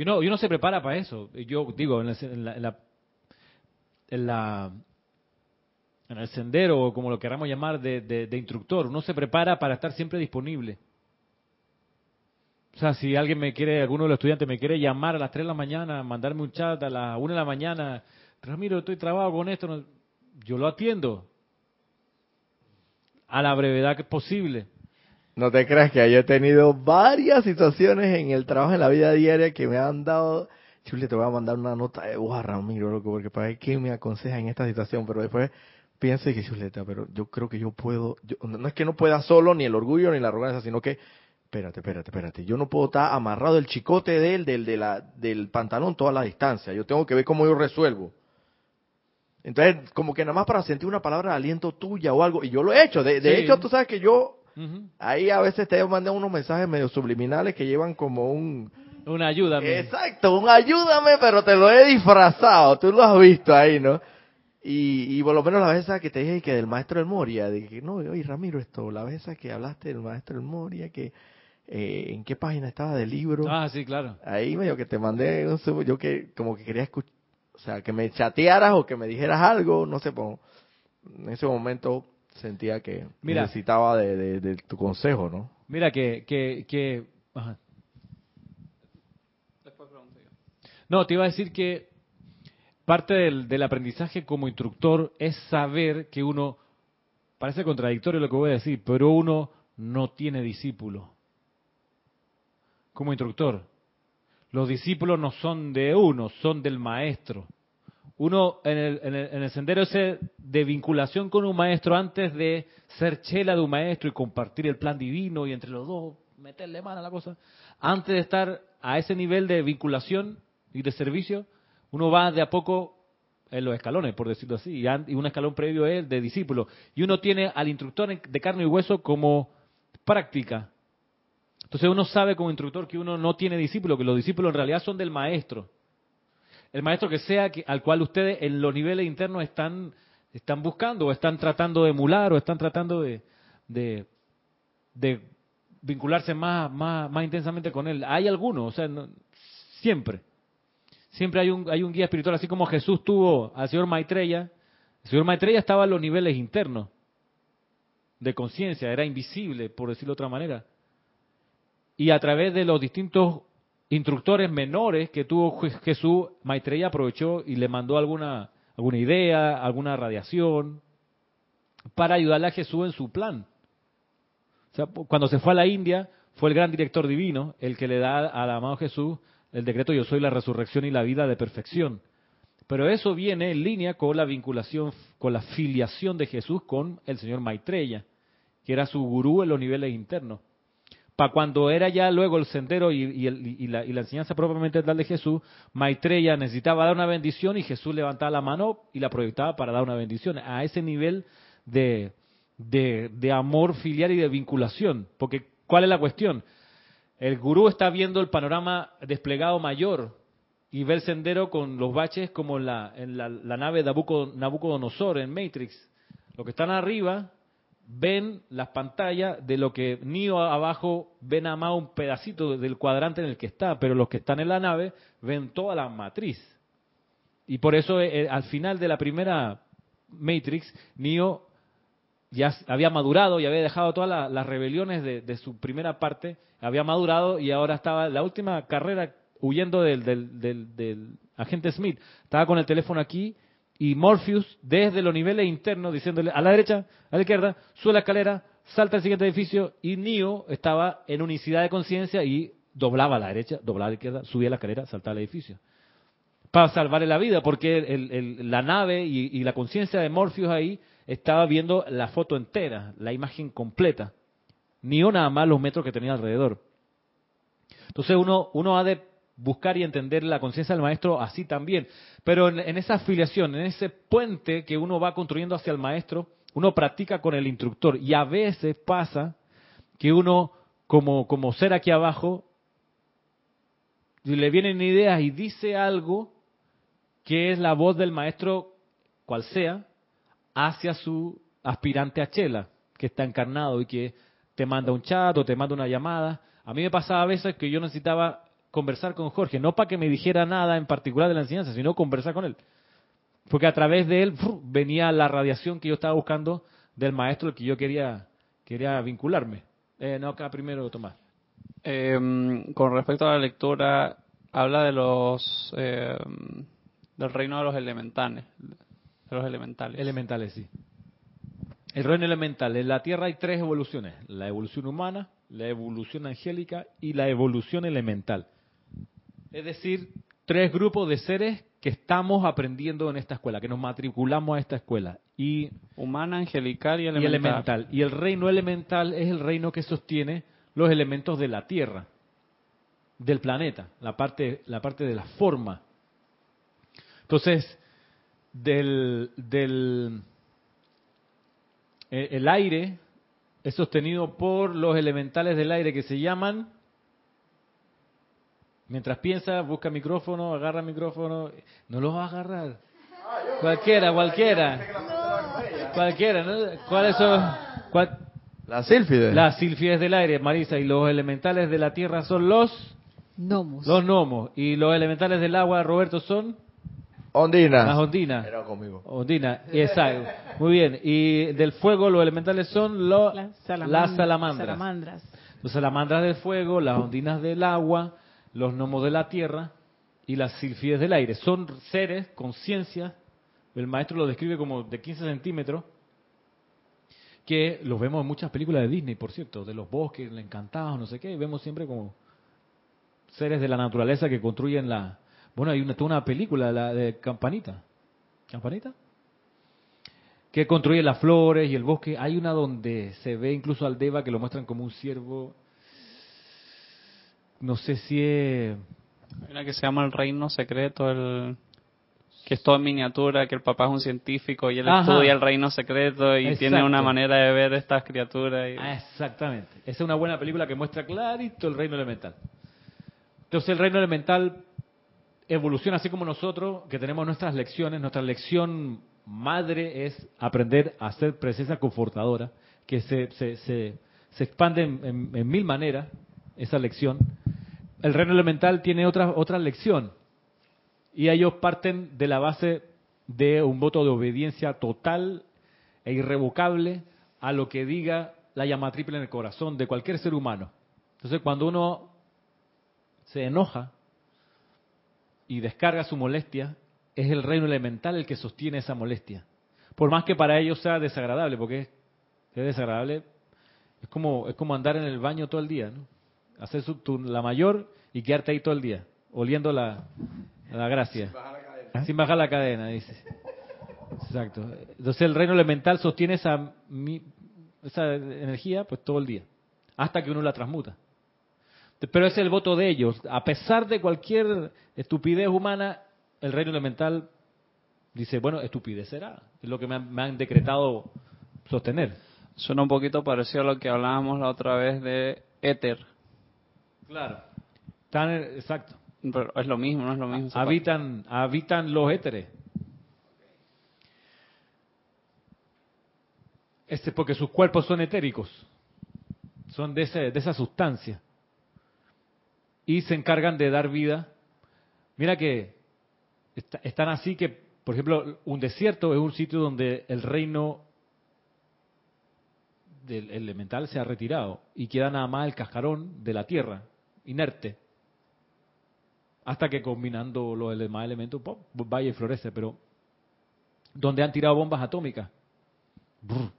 Y uno, y uno se prepara para eso. Yo digo, en, el, en la, en la- en la- en el sendero, o como lo queramos llamar, de, instructor, uno se prepara para estar siempre disponible. O sea, si alguien me quiere, alguno de los estudiantes me quiere llamar a las 3 de la mañana, mandarme un chat a las 1 de la mañana, Ramiro, estoy trabado con esto, yo lo atiendo a la brevedad que posible. No te creas que yo he tenido varias situaciones en el trabajo, en la vida diaria, que me han dado... Chule, te voy a mandar una nota de a Ramiro, loco, porque para ver qué me aconseja en esta situación, pero después pienso que chuleta, pero yo creo que yo puedo... yo- no es que no pueda solo, ni el orgullo, ni la arrogancia, sino que... Espérate, espérate, espérate. Yo no puedo estar amarrado el chicote de él, del, de la, del pantalón toda la distancia. Yo tengo que ver cómo yo resuelvo. Entonces, como que nada más para sentir una palabra de aliento tuya o algo. Y yo lo he hecho. De, de Sí. hecho, tú sabes que yo Ahí a veces te mandan unos mensajes medio subliminales que llevan como un... Una ayuda. mi- Exacto, un ayúdame, pero te lo he disfrazado. Tú lo has visto ahí, ¿no? Y, y por lo menos la vez esa que te dije que del maestro del Moria, de que no, oye Ramiro, esto, la vez esa que hablaste del maestro del Moria, que eh, en qué página estaba del libro. Ah, sí, claro. Ahí medio que te mandé, un sub- yo que como que quería escuchar, o sea, que me chatearas o que me dijeras algo, no sé, pues, en ese momento sentía que Mira. necesitaba de, de- de tu consejo, ¿no? Mira que... que, que ajá. No, te iba a decir que parte del, del aprendizaje como instructor es saber que uno, parece contradictorio lo que voy a decir, pero uno no tiene discípulo. Como instructor. Los discípulos no son de uno, son del maestro. Uno en el, en el, en el sendero ese de vinculación con un maestro antes de ser chela de un maestro y compartir el plan divino y entre los dos meterle mano a la cosa, antes de estar a ese nivel de vinculación y de servicio, uno va de a poco en los escalones, por decirlo así, y un escalón previo es de discípulo. Y uno tiene al instructor de carne y hueso como práctica. Entonces uno sabe como instructor que uno no tiene discípulo, que los discípulos en realidad son del maestro. El maestro que sea que, al cual ustedes en los niveles internos están, están buscando o están tratando de emular o están tratando de, de, vincularse más, más, más intensamente con él. Hay algunos, o sea, siempre. Siempre hay un, hay un guía espiritual, así como Jesús tuvo al señor Maitreya. El señor Maitreya estaba en los niveles internos de conciencia, era invisible, por decirlo de otra manera. Y a través de los distintos instructores menores que tuvo Je- Jesús, Maitreya aprovechó y le mandó alguna, alguna idea, alguna radiación, para ayudarle a Jesús en su plan. O sea, cuando se fue a la India, fue el gran director divino el que le da al amado Jesús el decreto yo soy la resurrección y la vida de perfección. Pero eso viene en línea con la vinculación, con la filiación de Jesús con el señor Maitreya, que era su gurú en los niveles internos. Para cuando era ya luego el sendero y, la, enseñanza propiamente tal de Jesús, Maitreya necesitaba dar una bendición y Jesús levantaba la mano y la proyectaba para dar una bendición. A ese nivel de, amor filial y de vinculación. Porque, ¿cuál es la cuestión? El gurú está viendo el panorama desplegado mayor y ve el sendero con los baches como en la, nave de Nabucodonosor en Matrix. Los que están arriba ven las pantallas de lo que Neo abajo ven a más un pedacito del cuadrante en el que está, pero los que están en la nave ven toda la matriz. Y por eso eh, al final de la primera Matrix, Neo ya había madurado y había dejado todas la- las rebeliones de, de su primera parte, había madurado y ahora estaba la última carrera huyendo del, del, del, del agente Smith. Estaba con el teléfono aquí y Morpheus desde los niveles internos diciéndole a la derecha, a la izquierda, sube la escalera, salta al siguiente edificio y Neo estaba en unicidad de conciencia y doblaba a la derecha, doblaba a la izquierda, subía la escalera, saltaba al edificio para salvarle la vida, porque el- la nave y, y la conciencia de Morpheus ahí estaba viendo la foto entera, la imagen completa, ni una más los metros que tenía alrededor. Entonces uno, uno ha de buscar y entender la conciencia del maestro así también, pero en, en esa afiliación, en ese puente que uno va construyendo hacia el maestro, uno practica con el instructor y a veces pasa que uno como, como ser aquí abajo le vienen ideas y dice algo que es la voz del maestro, cual sea, hacia su aspirante a Chela, que está encarnado y que te manda un chat o te manda una llamada. A mí me pasaba a veces que yo necesitaba conversar con Jorge, no para que me dijera nada en particular de la enseñanza, sino conversar con él. Porque a través de él ¡fru! venía la radiación que yo estaba buscando del maestro al que yo quería, quería vincularme. Eh, no, acá primero, Tomás. Eh, con respecto a la lectura, habla de los eh, del reino de los elementales, de los elementales. Elementales, sí. El reino elemental. En la Tierra hay tres evoluciones. La evolución humana, la evolución angélica y la evolución elemental. Es decir, tres grupos de seres que estamos aprendiendo en esta escuela, que nos matriculamos a esta escuela. Y, Humana, angelical y y elemental. elemental. Y el reino elemental es el reino que sostiene los elementos de la Tierra, del planeta, la parte, la parte de la forma. Entonces, del, del eh, el aire es sostenido por los elementales del aire que se llaman mientras piensa busca micrófono agarra micrófono no los va a agarrar cualquiera cualquiera cualquiera ¿no? cuáles son cuál- La sílfide. las silfides del aire Marisa y los elementales de la tierra son los Gnomos. los gnomos y los elementales del agua Roberto son Ondina. las ondinas Era conmigo. Ondina, exacto. Muy bien. Y del fuego, los elementales son lo- Las las salamandras. salamandras. Los salamandras del fuego, las ondinas del agua, los gnomos de la tierra y las silfides del aire. Son seres, conciencia, el maestro lo describe como de 15 centímetros, que los vemos en muchas películas de Disney, por cierto, de los bosques, encantados, no sé qué, vemos siempre como seres de la naturaleza que construyen la... Bueno, hay una, una película, la de Campanita. ¿Campanita? Que construye las flores y el bosque. Hay una donde se ve incluso al Deva que lo muestran como un ciervo. No sé si es. Una que se llama El Reino Secreto, el que es todo en miniatura, que el papá es un científico y él Ajá. estudia el reino secreto y tiene una manera de ver estas criaturas. y- Ah, exactamente. Esa es una buena película que muestra clarito el reino elemental. Entonces el reino elemental evoluciona así como nosotros, que tenemos nuestras lecciones. Nuestra lección madre es aprender a ser presencia confortadora, que se, se, se, se expande en, en- en mil maneras esa lección. El reino elemental tiene otra, otra lección. Y ellos parten de la base de un voto de obediencia total e irrevocable a lo que diga la llama triple en el corazón de cualquier ser humano. Entonces, cuando uno se enoja y descarga su molestia, es el reino elemental el que sostiene esa molestia. Por más que para ellos sea desagradable, porque es, es desagradable, es como, es como andar en el baño todo el día, ¿no? Hacer su- tu- la mayor y quedarte ahí todo el día, oliendo la, la gracia. Sin bajar la cadena, dice. Exacto. Entonces el reino elemental sostiene esa, mi- esa energía pues todo el día, hasta que uno la transmuta. Pero ese es el voto de ellos. A pesar de cualquier estupidez humana, el reino elemental dice, bueno, estupidez será. Es lo que me han, me han decretado sostener. Suena un poquito parecido a lo que hablábamos la otra vez de éter. Claro. Tan, exacto. Pero es lo mismo, no es lo mismo. Habitan, habitan los éteres. Este, porque sus cuerpos son etéricos, son de, ese, de esa sustancia. Y se encargan de dar vida. Mira que está- están así que, por ejemplo, un desierto es un sitio donde el reino del elemental se ha retirado y queda nada más el cascarón de la tierra, inerte. Hasta que combinando los demás elementos, ¡pum! vaya y florece, pero donde han tirado bombas atómicas, brr,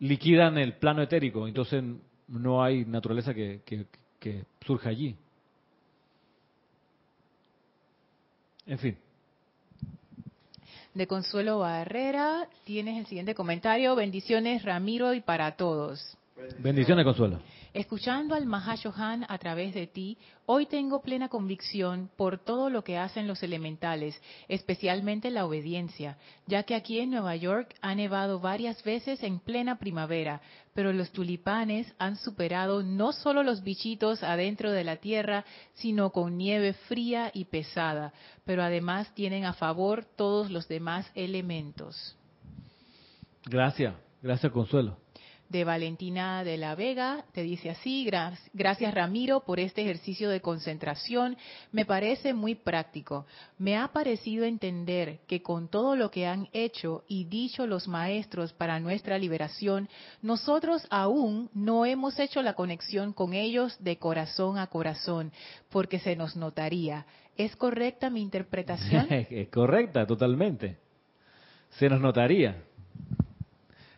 liquidan el plano etérico, entonces no hay naturaleza que, que, que surja allí. En fin, De Consuelo Barrera, tienes el siguiente comentario. Bendiciones, Ramiro, y para todos. bendiciones, Consuelo. Escuchando al Mahashohan a través de ti, hoy tengo plena convicción por todo lo que hacen los elementales, especialmente la obediencia, ya que aquí en Nueva York ha nevado varias veces en plena primavera, pero los tulipanes han superado no solo los bichitos adentro de la tierra, sino con nieve fría y pesada, pero además tienen a favor todos los demás elementos. Gracias, gracias, Consuelo. De Valentina de la Vega. Te dice así, "Gra- gracias Ramiro por este ejercicio de concentración. Me parece muy práctico. Me ha parecido entender que con todo lo que han hecho y dicho los maestros para nuestra liberación, nosotros aún no hemos hecho la conexión con ellos de corazón a corazón, porque se nos notaría. ¿Es correcta mi interpretación? Es correcta, totalmente. Se nos notaría.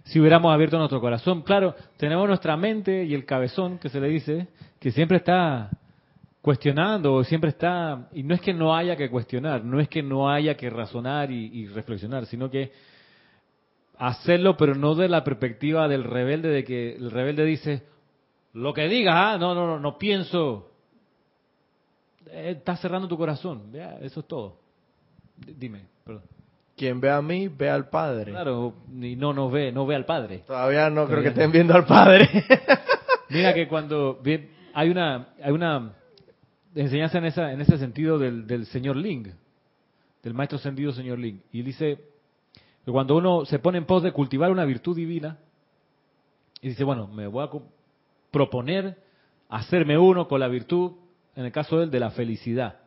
Si hubiéramos abierto nuestro corazón, claro, tenemos nuestra mente y el cabezón, que se le dice, que siempre está cuestionando, siempre está, y no es que no haya que cuestionar, no es que no haya que razonar y, reflexionar, sino que hacerlo, pero no de la perspectiva del rebelde, de que el rebelde dice, lo que digas, ah, no, no, no, no pienso, Eh, estás cerrando tu corazón, ya, eso es todo. Dime, perdón. Quien ve a mí, ve al Padre. Claro, y no nos ve, no ve al Padre. Todavía no creo que no. estén viendo al Padre. Mira que cuando hay una hay una enseñanza en esa en ese sentido del, del señor Ling, del maestro ascendido señor Ling, y dice que cuando uno se pone en pos de cultivar una virtud divina y dice, bueno, me voy a proponer hacerme uno con la virtud, en el caso de él, de la felicidad.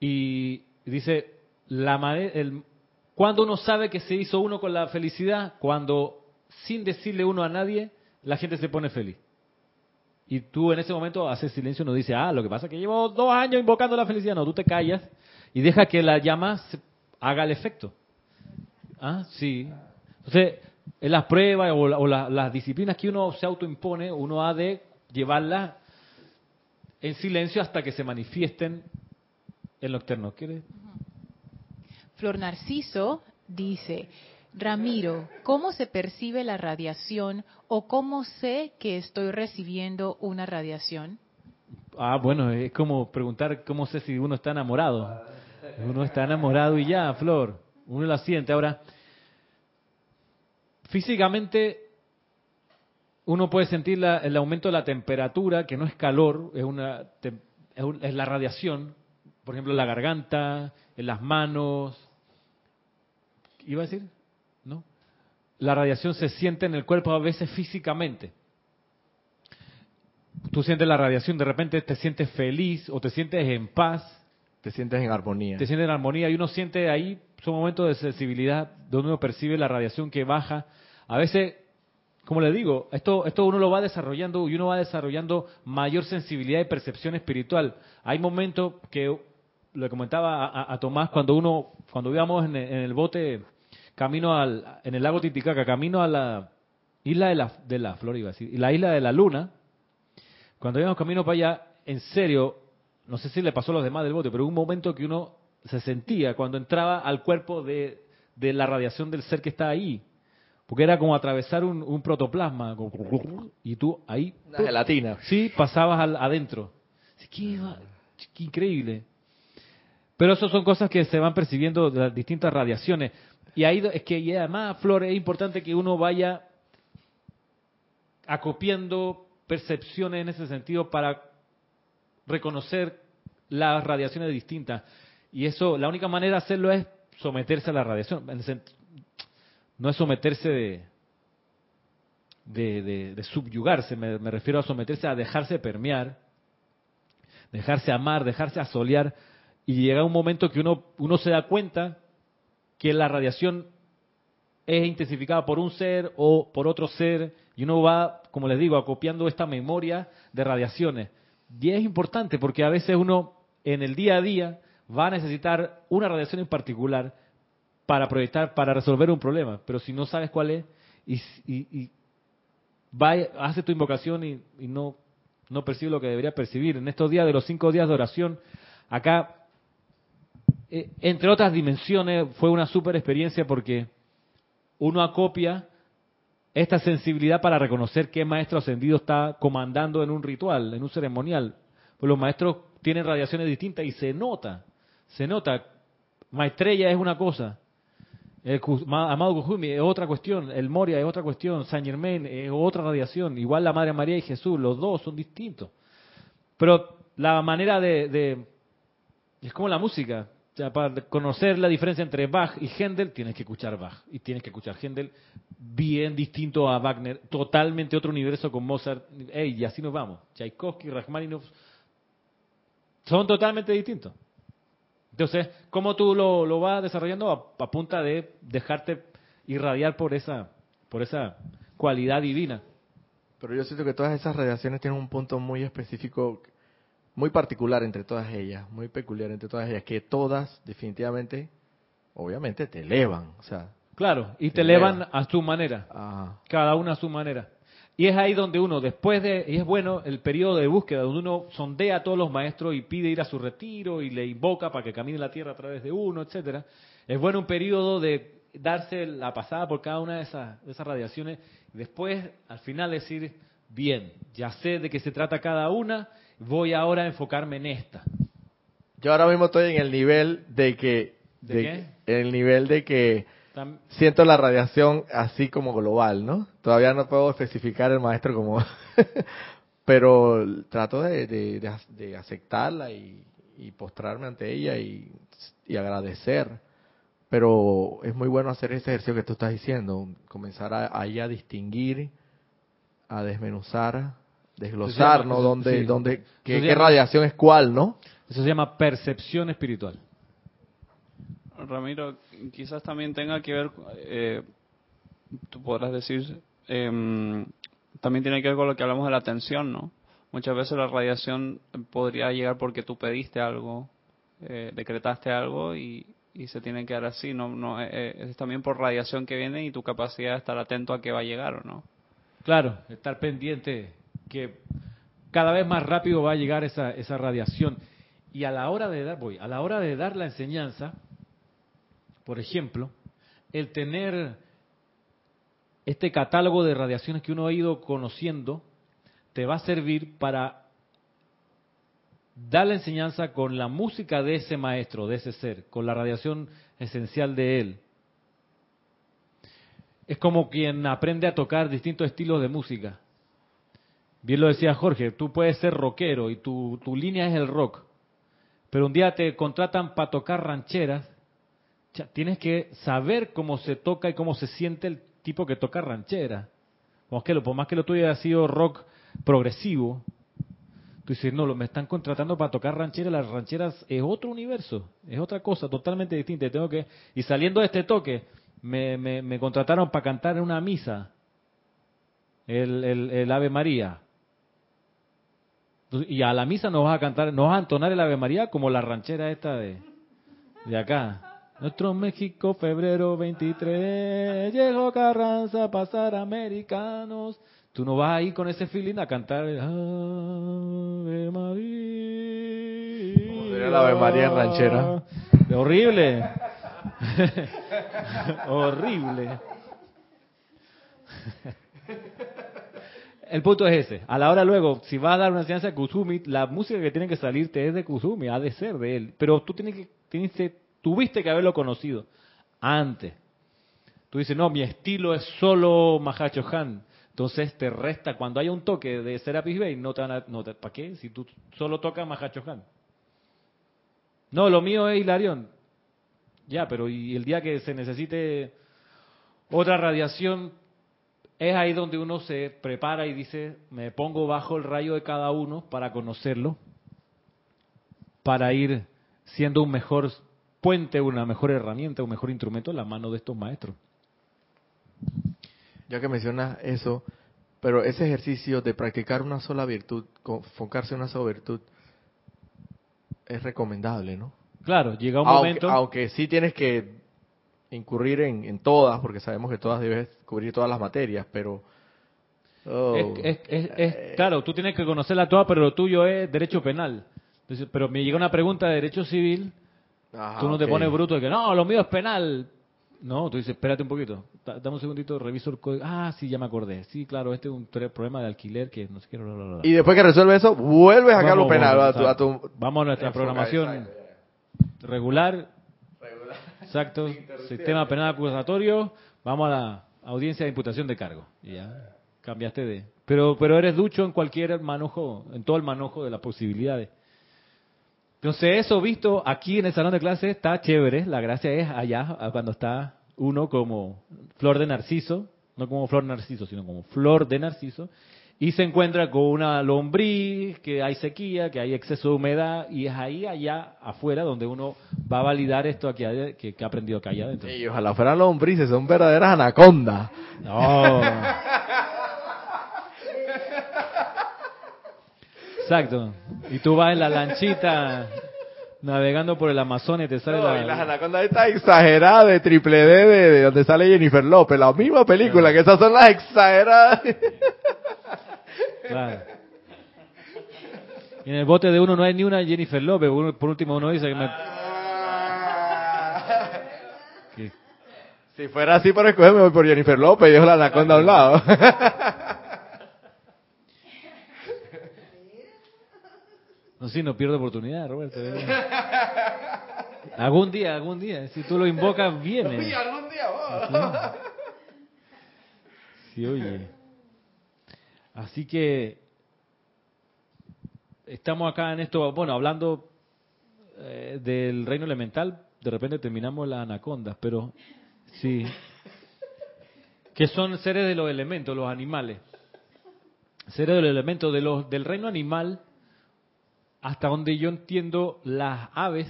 Y dice, la el, cuando uno sabe que se hizo uno con la felicidad, cuando sin decirle uno a nadie, la gente se pone feliz. Y tú en ese momento haces silencio, no dices, ah, lo que pasa es que llevo dos años invocando la felicidad. No, tú te callas y deja que la llama haga el efecto. Ah, sí. Entonces, en las pruebas o, la- o la- las disciplinas que uno se autoimpone, uno ha de llevarlas en silencio hasta que se manifiesten en lo externo. ¿Quieres? Flor Narciso dice, Ramiro, ¿cómo se percibe la radiación o cómo sé que estoy recibiendo una radiación? Ah, bueno, es como preguntar cómo sé si uno está enamorado. Uno está enamorado y ya, Flor. Uno la siente. Ahora, físicamente, uno puede sentir la- el aumento de la temperatura, que no es calor, es, una, es la radiación. Por ejemplo, en la garganta, en las manos. ¿Iba a decir? ¿No? La radiación se siente en el cuerpo a veces físicamente tú sientes la radiación, de repente te sientes feliz o te sientes en paz, Te sientes en armonía. te sientes en armonía y uno siente ahí, son momentos de sensibilidad donde uno percibe la radiación que baja. A veces, como le digo, esto, esto uno lo va desarrollando y uno va desarrollando mayor sensibilidad y percepción espiritual. Hay momentos que, le comentaba a, a- a Tomás, cuando uno, cuando íbamos en el bote camino al, en el lago Titicaca, camino a la isla de la, de la Flor, iba a decir, y la isla de la Luna, cuando íbamos camino para allá, en serio, no sé si le pasó a los demás del bote, pero hubo un momento que uno se sentía cuando entraba al cuerpo de, de la radiación del ser que está ahí. Porque era como atravesar un, un protoplasma. como- Y tú ahí, Una gelatina. sí, pasabas al, adentro. Va- qué increíble. Pero eso son cosas que se van percibiendo de las distintas radiaciones. Y ahí es que y además, Flor, es importante que uno vaya acopiando percepciones en ese sentido para reconocer las radiaciones distintas. Y eso, la única manera de hacerlo es someterse a la radiación. No es someterse de, de, de- de subyugarse, me, me refiero a someterse a dejarse permear, dejarse amar, dejarse asolear, y llega un momento que uno, uno se da cuenta que la radiación es intensificada por un ser o por otro ser, y uno va, como les digo, acopiando esta memoria de radiaciones. Y es importante porque a veces uno en el día a día va a necesitar una radiación en particular para proyectar, para resolver un problema, pero si no sabes cuál es y, va, hace tu invocación y, no, percibe lo que debería percibir. En estos días de los cinco días de oración, acá, entre otras dimensiones, fue una super experiencia porque uno acopia esta sensibilidad para reconocer qué maestro ascendido está comandando en un ritual, en un ceremonial. Pues los maestros tienen radiaciones distintas y se nota, se nota. Maestrella es una cosa, el Amado Kujumi es otra cuestión, el Moria es otra cuestión, Saint Germain es otra radiación, igual la Madre María y Jesús, los dos son distintos. Pero la manera de, de- es como la música, o sea, para conocer la diferencia entre Bach y Händel tienes que escuchar Bach y tienes que escuchar Händel bien distinto a Wagner, totalmente otro universo con Mozart, Ey, y así nos vamos. Tchaikovsky, Rachmaninoff son totalmente distintos. Entonces, ¿cómo tú lo, lo vas desarrollando? A, a punta de dejarte irradiar por esa, por esa cualidad divina. Pero yo siento que todas esas radiaciones tienen un punto muy específico, muy particular entre todas ellas, muy peculiar entre todas ellas, que todas definitivamente, obviamente, te elevan. O sea, Claro, y te elevan eleva. a su manera, ah, cada una a su manera. Y es ahí donde uno, después de, y es bueno el periodo de búsqueda, donde uno sondea a todos los maestros y pide ir a su retiro y le invoca para que camine la tierra a través de uno, etcétera. Es bueno un periodo de darse la pasada por cada una de esas, de esas radiaciones y después, al final, decir, bien, ya sé de qué se trata cada una, voy ahora a enfocarme en esta. yo ahora mismo estoy en el nivel de que, ¿De de qué? el nivel de que Tam- siento la radiación así como global, ¿no? Todavía no puedo especificar el maestro como, pero trato de, de- de ac- de aceptarla y, y postrarme ante ella y, y agradecer. Pero es muy bueno hacer ese ejercicio que tú estás diciendo, comenzar a, ahí a distinguir, a desmenuzar, desglosar, ¿no? Dónde, sí. dónde, Eso qué, se qué llama- radiación es cuál, ¿no? Eso se llama percepción espiritual. Ramiro, quizás también tenga que ver, eh, tú podrás decir, em, también tiene que ver con lo que hablamos de la atención, ¿no? Muchas veces la radiación podría llegar porque tú pediste algo, eh, decretaste algo y, y se tiene que dar así, no, no eh, eh, es también por radiación que viene y tu capacidad de estar atento a qué va a llegar o no. Claro, estar pendiente que cada vez más rápido va a llegar esa, esa radiación. Y a la hora de dar, voy, a la hora de dar la enseñanza, por ejemplo, el tener este catálogo de radiaciones que uno ha ido conociendo, te va a servir para dar la enseñanza con la música de ese maestro, de ese ser, con la radiación esencial de él. Es como quien aprende a tocar distintos estilos de música. Bien lo decía Jorge, tú puedes ser rockero y tu, tu línea es el rock, pero un día te contratan para tocar rancheras, tienes que saber cómo se toca y cómo se siente el tipo que toca ranchera. Por más que lo, por más que lo tuyo haya sido rock progresivo, tú dices, no, lo, me están contratando para tocar rancheras, las rancheras es otro universo, es otra cosa totalmente distinta. y que, y saliendo de este toque, me, me, contrataron para cantar en una misa el, el Ave María. Y a la misa nos vas a cantar, nos vas a entonar el Ave María como la ranchera esta de, de acá. Nuestro México, febrero 23, llegó Carranza a pasar americanos. Tú no vas ahí con ese feeling a cantar el Ave María. El Ave María en ranchera. Horrible. Horrible. El punto es ese. A la hora luego, si vas a dar una enseñanza de Kusumi, la música que tiene que salirte es de Kusumi, ha de ser de él. Pero tú tienes que, tienes que- tuviste que haberlo conocido antes. Tú dices, no, mi estilo es solo Mahacho Han. Entonces te resta, cuando haya un toque de Serapis Bay, no te van a, no te- ¿para qué? Si tú solo tocas Mahacho Han. No, lo mío es Hilarión. Ya, pero y el día que se necesite Otra radiación es ahí donde uno se prepara y dice, me pongo bajo el rayo de cada uno para conocerlo, para ir siendo un mejor puente, una mejor herramienta, un mejor instrumento en la mano de estos maestros. Ya que mencionas eso, pero ese ejercicio de practicar una sola virtud, enfocarse en una sola virtud, es recomendable, ¿no? Claro, llega un aunque, momento... Aunque sí tienes que incurrir en, en, todas, porque sabemos que todas debes cubrir todas las materias, pero... Oh, es, es, es, claro, tú tienes que conocerla toda, pero lo tuyo es derecho penal. Entonces, pero me llega una pregunta de derecho civil, ajá, tú no te pones bruto de que no, lo mío es penal. No, tú dices, espérate un poquito, da- dame un segundito, reviso el código. Ah, sí, ya me acordé. Sí, claro, este es un problema de alquiler que no sé qué. bla, bla, bla. Y después que resuelve eso, vuelves acá a lo Vamos, penal, vamos, a tu, a tu- Vamos a nuestra programación regular. Exacto. Sistema penal acusatorio. Vamos a la audiencia de imputación de cargo. Ya cambiaste de. Pero, pero eres ducho en cualquier manojo, en todo el manojo de las posibilidades. Entonces, eso visto aquí en el salón de clase está chévere. La gracia es allá, cuando está uno como flor de narciso, no como flor narciso, sino como flor de narciso, y se encuentra con una lombriz, que hay sequía, que hay exceso de humedad, y es ahí allá afuera donde uno va a validar esto aquí, que, que ha aprendido acá allá adentro. Y ojalá fueran lombrices, son verdaderas anacondas. No. Exacto. Y tú vas en la lanchita navegando por el Amazonas y te sale No, la... y las anacondas estas exageradas de triple D de, de donde sale Jennifer López, la misma película, que esas son las exageradas. Claro. Y en el bote de uno no hay ni una Jennifer López. Por último uno dice que me... que- Si fuera así para escoger, me voy por Jennifer López y dejo la anaconda a un lado. No, sí, no pierdo oportunidad, Roberto. Algún día, algún día. Si tú lo invocas, viene. algún día, Sí, oye. Así que estamos acá en esto, bueno, hablando eh, del reino elemental, de repente terminamos las anacondas, pero sí. Que son seres de los elementos, los animales. Seres de los elementos de los, del reino animal, hasta donde yo entiendo, las aves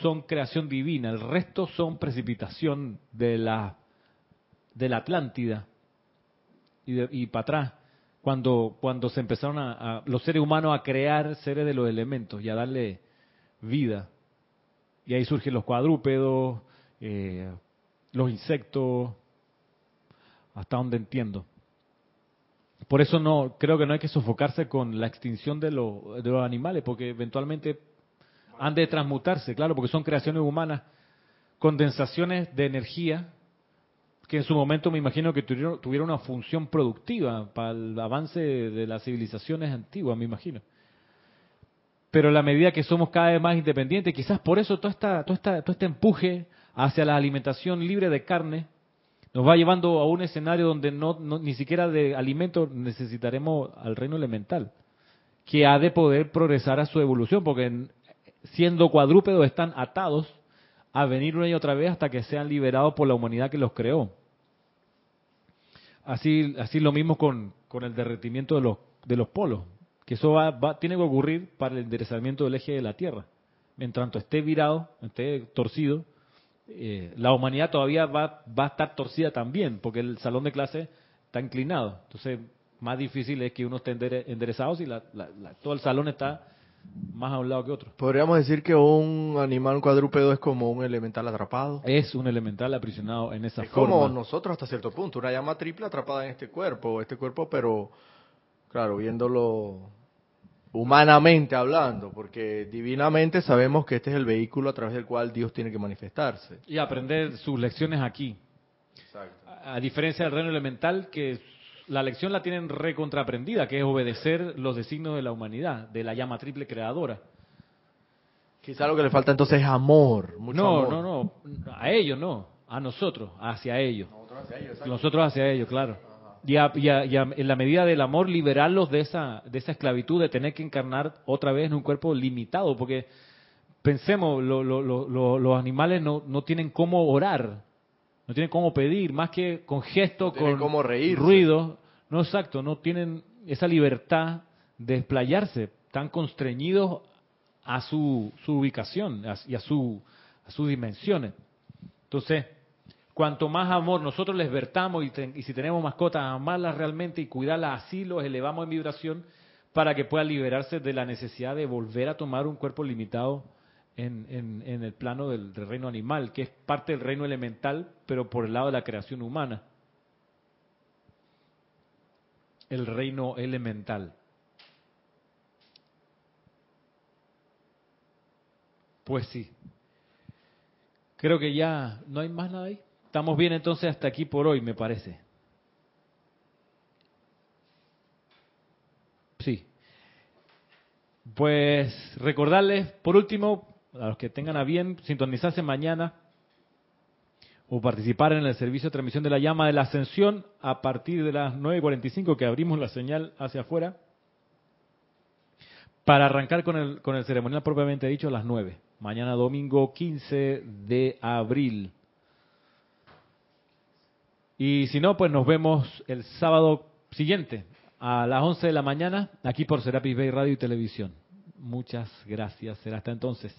son creación divina, el resto son precipitación de la, de la Atlántida y, de- y para atrás, cuando, cuando se empezaron a, los seres humanos a crear seres de los elementos y a darle vida. Y ahí surgen los cuadrúpedos, eh, los insectos, hasta donde entiendo. Por eso no creo que no hay que sofocarse con la extinción de, los de los animales, porque eventualmente han de transmutarse, claro, porque son creaciones humanas, condensaciones de energía que en su momento me imagino que tuvieron, una función productiva para el avance de, las civilizaciones antiguas, me imagino. Pero a la medida que somos cada vez más independientes, quizás por eso todo, esta, todo, esta, todo este empuje hacia la alimentación libre de carne nos va llevando a un escenario donde no, ni siquiera de alimento necesitaremos al reino elemental, que ha de poder progresar a su evolución, porque en- siendo cuadrúpedos están atados a venir una y otra vez hasta que sean liberados por la humanidad que los creó. Así, así lo mismo con, con el derretimiento de los, de los polos, que eso va, va- tiene que ocurrir para el enderezamiento del eje de la Tierra. Mientras tanto esté virado, esté torcido, eh, la humanidad todavía va, va a estar torcida también, porque el salón de clase está inclinado. Entonces, más difícil es que uno esté endere- enderezado si la- todo el salón está más a un lado que otro. Podríamos decir que un animal cuadrúpedo es como un elemental atrapado. Es un elemental aprisionado en esa Es forma. como nosotros hasta cierto punto, una llama triple atrapada en este cuerpo, este cuerpo, pero claro, viéndolo humanamente hablando, porque divinamente sabemos que este es el vehículo a través del cual Dios tiene que manifestarse. Y aprender sus lecciones aquí. Exacto. A a diferencia del reino elemental, que la lección la tienen recontraprendida, que es obedecer los designios de la humanidad, de la llama triple creadora. Quizá lo que le falta entonces es amor, mucho no, amor. no, no, a ellos no, a nosotros, hacia ellos. Nosotros hacia ellos. Nosotros hacia ellos, claro. Y, a- y a- y a- en la medida del amor, liberarlos de esa, de esa esclavitud, de tener que encarnar otra vez en un cuerpo limitado, porque pensemos, lo- lo- lo- lo- los animales no, no tienen cómo orar, No tienen cómo pedir, más que con No tienen con cómo ruido. No, exacto, no tienen esa libertad de desplayarse. Están constreñidos a su, su ubicación a- y a, su, a sus dimensiones. Entonces, cuanto más amor nosotros les vertamos y, ten- y si tenemos mascotas, amarlas realmente y cuidarlas así, los elevamos en vibración para que puedan liberarse de la necesidad de volver a tomar un cuerpo limitado en, en- en el plano del, del reino animal, que es parte del reino elemental, pero por el lado de la creación humana. El reino elemental. Pues sí. Creo que ya no hay más nada ahí. Estamos bien entonces hasta aquí por hoy, me parece. Sí. Pues recordarles, por último, a los que tengan a bien sintonizarse mañana o participar en el servicio de transmisión de la llama de la ascensión a partir de las 9.45 que abrimos la señal hacia afuera para arrancar con el, con el ceremonial propiamente dicho a las 9. Mañana domingo 15 de abril. Y si no, pues nos vemos el sábado siguiente a las 11 de la mañana aquí por Serapis Bay Radio y Televisión. Muchas gracias. Será hasta entonces.